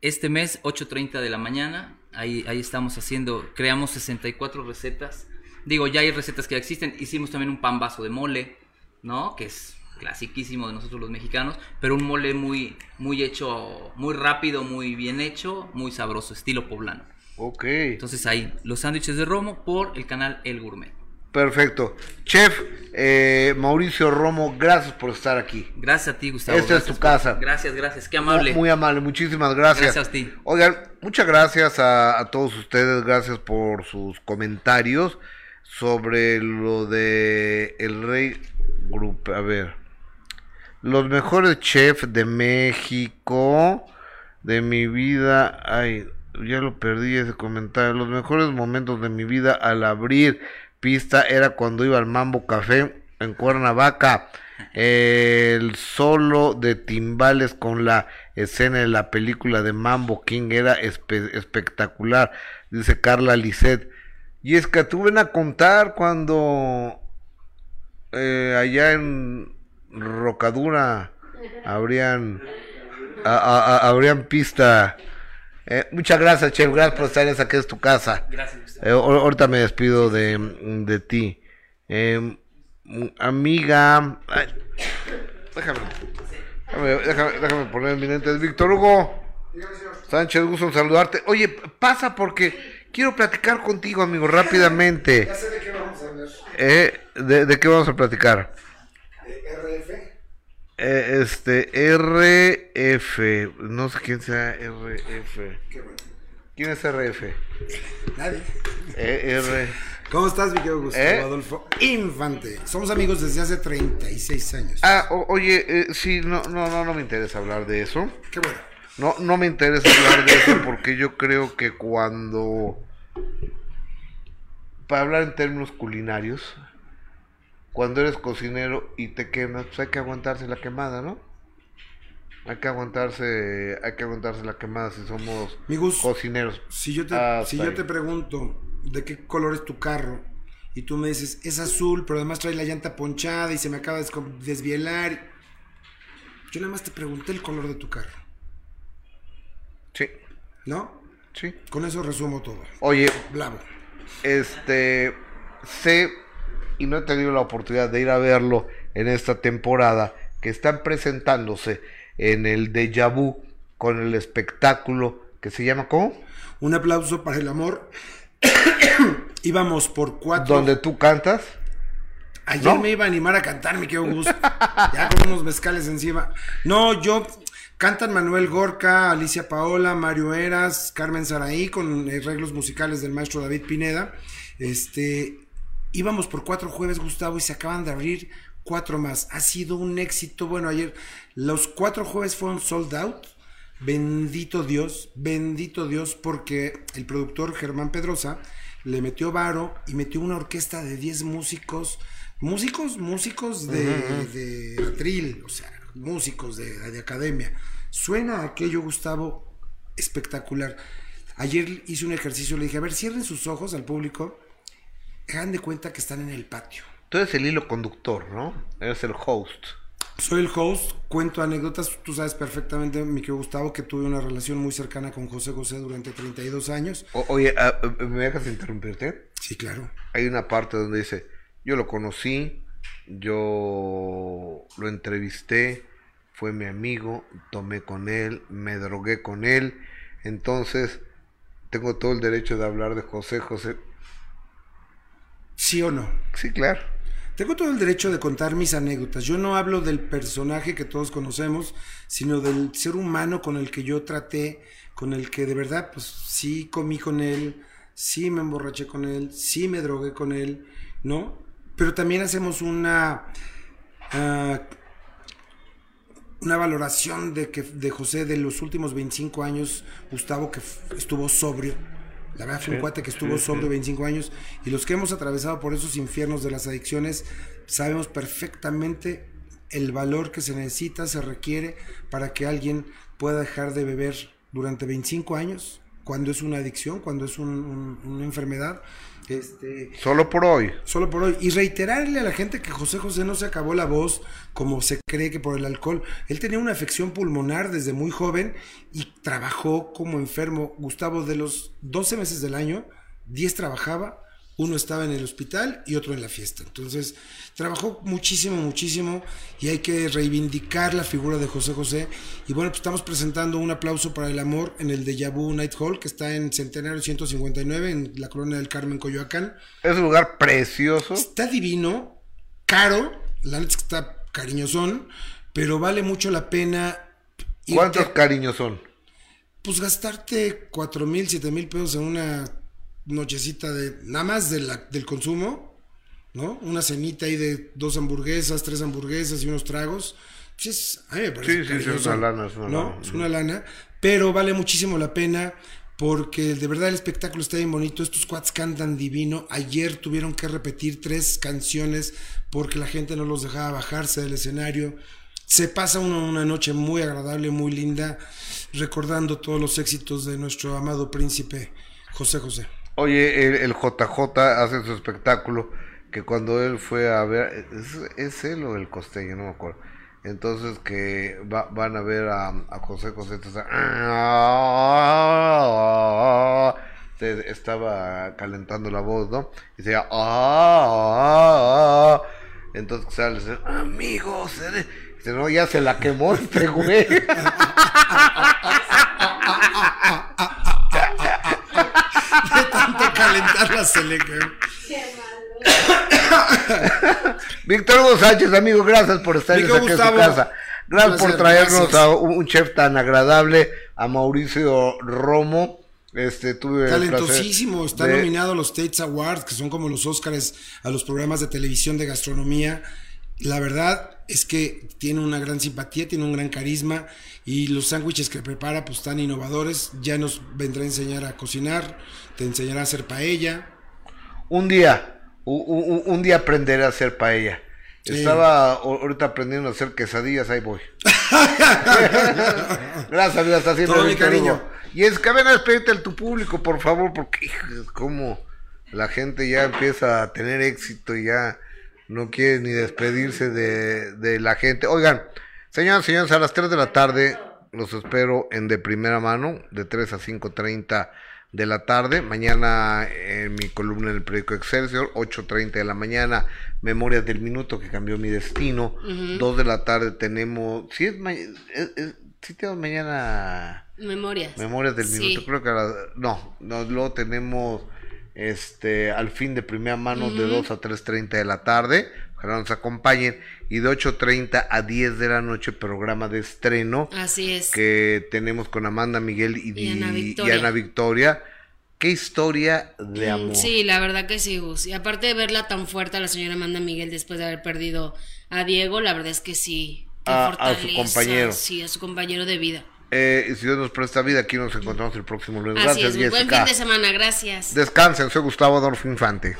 Este mes, 8.30 de la mañana. Ahí, ahí estamos haciendo, creamos 64 recetas. Digo, ya hay recetas que ya existen. Hicimos también un pan vaso de mole, ¿no? Que es clasiquísimo de nosotros los mexicanos. Pero un mole muy, muy hecho, muy rápido, muy bien hecho, muy sabroso, estilo poblano. Ok. Entonces ahí, los sándwiches de Romo por el canal El Gourmet. Perfecto. Chef eh, Mauricio Romo, gracias por estar aquí. Gracias a ti, Gustavo. Esta es tu casa. Gracias, gracias. Qué amable. Muy amable, muchísimas gracias. Gracias a ti. Oigan, muchas gracias a, a todos ustedes, gracias por sus comentarios sobre lo de el Rey Group. A ver, los mejores chefs de México de mi vida. Ay, ya lo perdí ese comentario. Los mejores momentos de mi vida al abrir pista era cuando iba al Mambo Café en Cuernavaca. El solo de timbales con la escena de la película de Mambo King era espe- espectacular, dice Carla Lisset. Y es que tú ven a contar cuando eh, allá en Rocadura habrían a- a- a- habrían pista. Eh, muchas gracias, Chef. Gracias por estar en esa que es tu casa. Gracias, Gustavo. Eh, ahor- ahorita me despido de, de ti. Eh, amiga. ay, déjame, déjame, déjame, déjame poner mi lentes. Víctor Hugo Sánchez, gusto en saludarte. Oye, pasa porque quiero platicar contigo, amigo, rápidamente. Ya sé de qué vamos a hablar. Eh, ¿de, de qué vamos a platicar? RF. Eh, este, RF. No sé quién sea RF. ¿Quién es RF? Nadie. Eh, R. ¿Cómo estás, mi querido Gustavo ¿Eh? Adolfo Infante? Somos amigos desde hace 36 años. Ah, o- oye, eh, sí, no, no, no, no me interesa hablar de eso. Qué bueno. No, no me interesa hablar de eso porque yo creo que cuando para hablar en términos culinarios, cuando eres cocinero y te quemas, pues hay que aguantarse la quemada, ¿no? Hay que aguantarse, hay que aguantarse la quemada si somos cocineros. Si yo te, Hasta si yo ahí. te pregunto de qué color es tu carro y tú me dices es azul, pero además trae la llanta ponchada y se me acaba de desvielar. Yo nada más te pregunté el color de tu carro, Sí, ¿no? sí. Con eso resumo todo. Oye, Bravo. este, sé y no he tenido la oportunidad de ir a verlo en esta temporada que están presentándose en el Deja Vu con el espectáculo que se llama ¿cómo? Un aplauso para el amor. *coughs* Íbamos por cuatro. Donde tú cantas. Ayer ¿No? me iba a animar a cantar, mi querido Gus. ya con unos mezcales encima. No, yo cantan Manuel Gorka, Alicia Paola, Mario Eras, Carmen Saraí con arreglos musicales del maestro David Pineda. Este, íbamos por cuatro jueves, Gustavo, y se acaban de abrir cuatro más. Ha sido un éxito. Bueno, ayer los cuatro jueves fueron sold out. Bendito Dios, bendito Dios, porque el productor Germán Pedrosa le metió varo y metió una orquesta de 10 músicos, músicos, músicos de, de atril, o sea, músicos de, de academia. Suena aquello, Gustavo, espectacular. Ayer hice un ejercicio, le dije, a ver, cierren sus ojos al público, hagan de cuenta que están en el patio. Tú eres el hilo conductor, ¿no? Eres el host. Soy el host, cuento anécdotas. Tú sabes perfectamente, mi querido Gustavo, que tuve una relación muy cercana con José José durante 32 años. O- oye, ah, ¿me dejas interrumpirte? Sí, claro. Hay una parte donde dice, yo lo conocí, yo lo entrevisté, fue mi amigo, tomé con él, me drogué con él, entonces tengo todo el derecho de hablar de José José. ¿Sí o no? Sí, claro. Tengo todo el derecho de contar mis anécdotas. Yo no hablo del personaje que todos conocemos, sino del ser humano con el que yo traté, con el que de verdad, pues sí comí con él, sí me emborraché con él, sí me drogué con él, ¿no? Pero también hacemos una ah, una valoración de que de José de los últimos 25 años, Gustavo que estuvo sobrio. La verdad fue un cuate que estuvo sí. 25 años y los que hemos atravesado por esos infiernos de las adicciones sabemos perfectamente el valor que se necesita, se requiere para que alguien pueda dejar de beber durante 25 años, cuando es una adicción, cuando es un- un- una enfermedad. Este, Solo por hoy. Solo por hoy. Y reiterarle a la gente que José José no se acabó la voz como se cree que por el alcohol. Él tenía una afección pulmonar desde muy joven y trabajó como enfermo. Gustavo, de los 12 meses del año, 10 trabajaba, uno estaba en el hospital y otro en la fiesta. Entonces, trabajó muchísimo, muchísimo y hay que reivindicar la figura de José José. Y bueno, pues estamos presentando un aplauso para el amor en el Deja Vu Night Hall, que está en Centenario 159, en la colonia del Carmen, Coyoacán. Es un lugar precioso. Está divino, caro, la neta está cariñosón, pero vale mucho la pena. irte- ¿Cuántos cariños son? Pues gastarte cuatro mil, siete mil pesos en una nochecita de nada más de la- del consumo, ¿no? Una cenita ahí de dos hamburguesas, tres hamburguesas y unos tragos. Pues es- a mí me parece Sí, sí, es una lana, es una ¿no? lana. Es una lana, pero vale muchísimo la pena porque de verdad el espectáculo está bien bonito, estos cuads cantan divino, ayer tuvieron que repetir tres canciones porque la gente no los dejaba bajarse del escenario, se pasa uno una noche muy agradable, muy linda, recordando todos los éxitos de nuestro amado príncipe José José. Oye, el, JJ hace su espectáculo que cuando él fue a ver, ¿es, es él o el costeño? No me acuerdo. Entonces que va- van a ver a, a José José, entonces, se estaba calentando la voz, ¿no? Y decía, ah, entonces sale, amigos, eh", dice, no, ya se la quemó este güey. *laughs* De tanto calentarla se le quedó. *coughs* Víctor Hugo Sánchez, amigo, gracias por estar aquí en su casa. Gracias por traernos gracias. a un, chef tan agradable, a Mauricio Romo. Este, tuve Talentosísimo, está de- nominado a los Tates Awards, que son como los Óscares a los programas de televisión de gastronomía. La verdad es que tiene una gran simpatía, tiene un gran carisma y los sándwiches que prepara pues están innovadores. Ya nos vendrá a enseñar a cocinar, te enseñará a hacer paella. un día, u- u- u- un, día aprenderé a hacer paella. Sí. Estaba ahorita aprendiendo a hacer quesadillas, ahí voy. *laughs* Gracias, amigo, hasta siempre. Todo mi cariño. Y es que ven a despedirte a tu público, por favor, porque hijo, como la gente ya empieza a tener éxito y ya no quiere ni despedirse de, de la gente. Oigan, señoras y señores, a las 3 de la tarde los espero en De Primera Mano, de 3 a 5.30 de la tarde. Mañana en mi columna en el periódico Excelsior, 8.30 de la mañana, Memorias del Minuto que cambió mi destino. Ujú. 2 de la tarde tenemos... Si es, ma- es- es- sí tenemos mañana... Memorias. Memorias del Sí. minuto, creo que a la- no, no, luego tenemos este al fin de primera mano de Ujú. 2 a 3.30 de la tarde, ojalá nos acompañen, y de 8.30 a 10 de la noche programa de estreno Así es. que tenemos con Amanda Miguel y, Y Ana y Victoria. Ana Victoria. Qué historia de Mm, amor. Sí, la verdad que sí, Gus. Y aparte de verla tan fuerte a la señora Amanda Miguel después de haber perdido a Diego, la verdad es que sí. A- a su compañero. Sí, a su compañero de vida. Eh, si Dios nos presta vida, aquí nos encontramos el próximo lunes. Así Gracias, es, buen fin de semana, gracias. Descansen, soy Gustavo Adolfo Infante.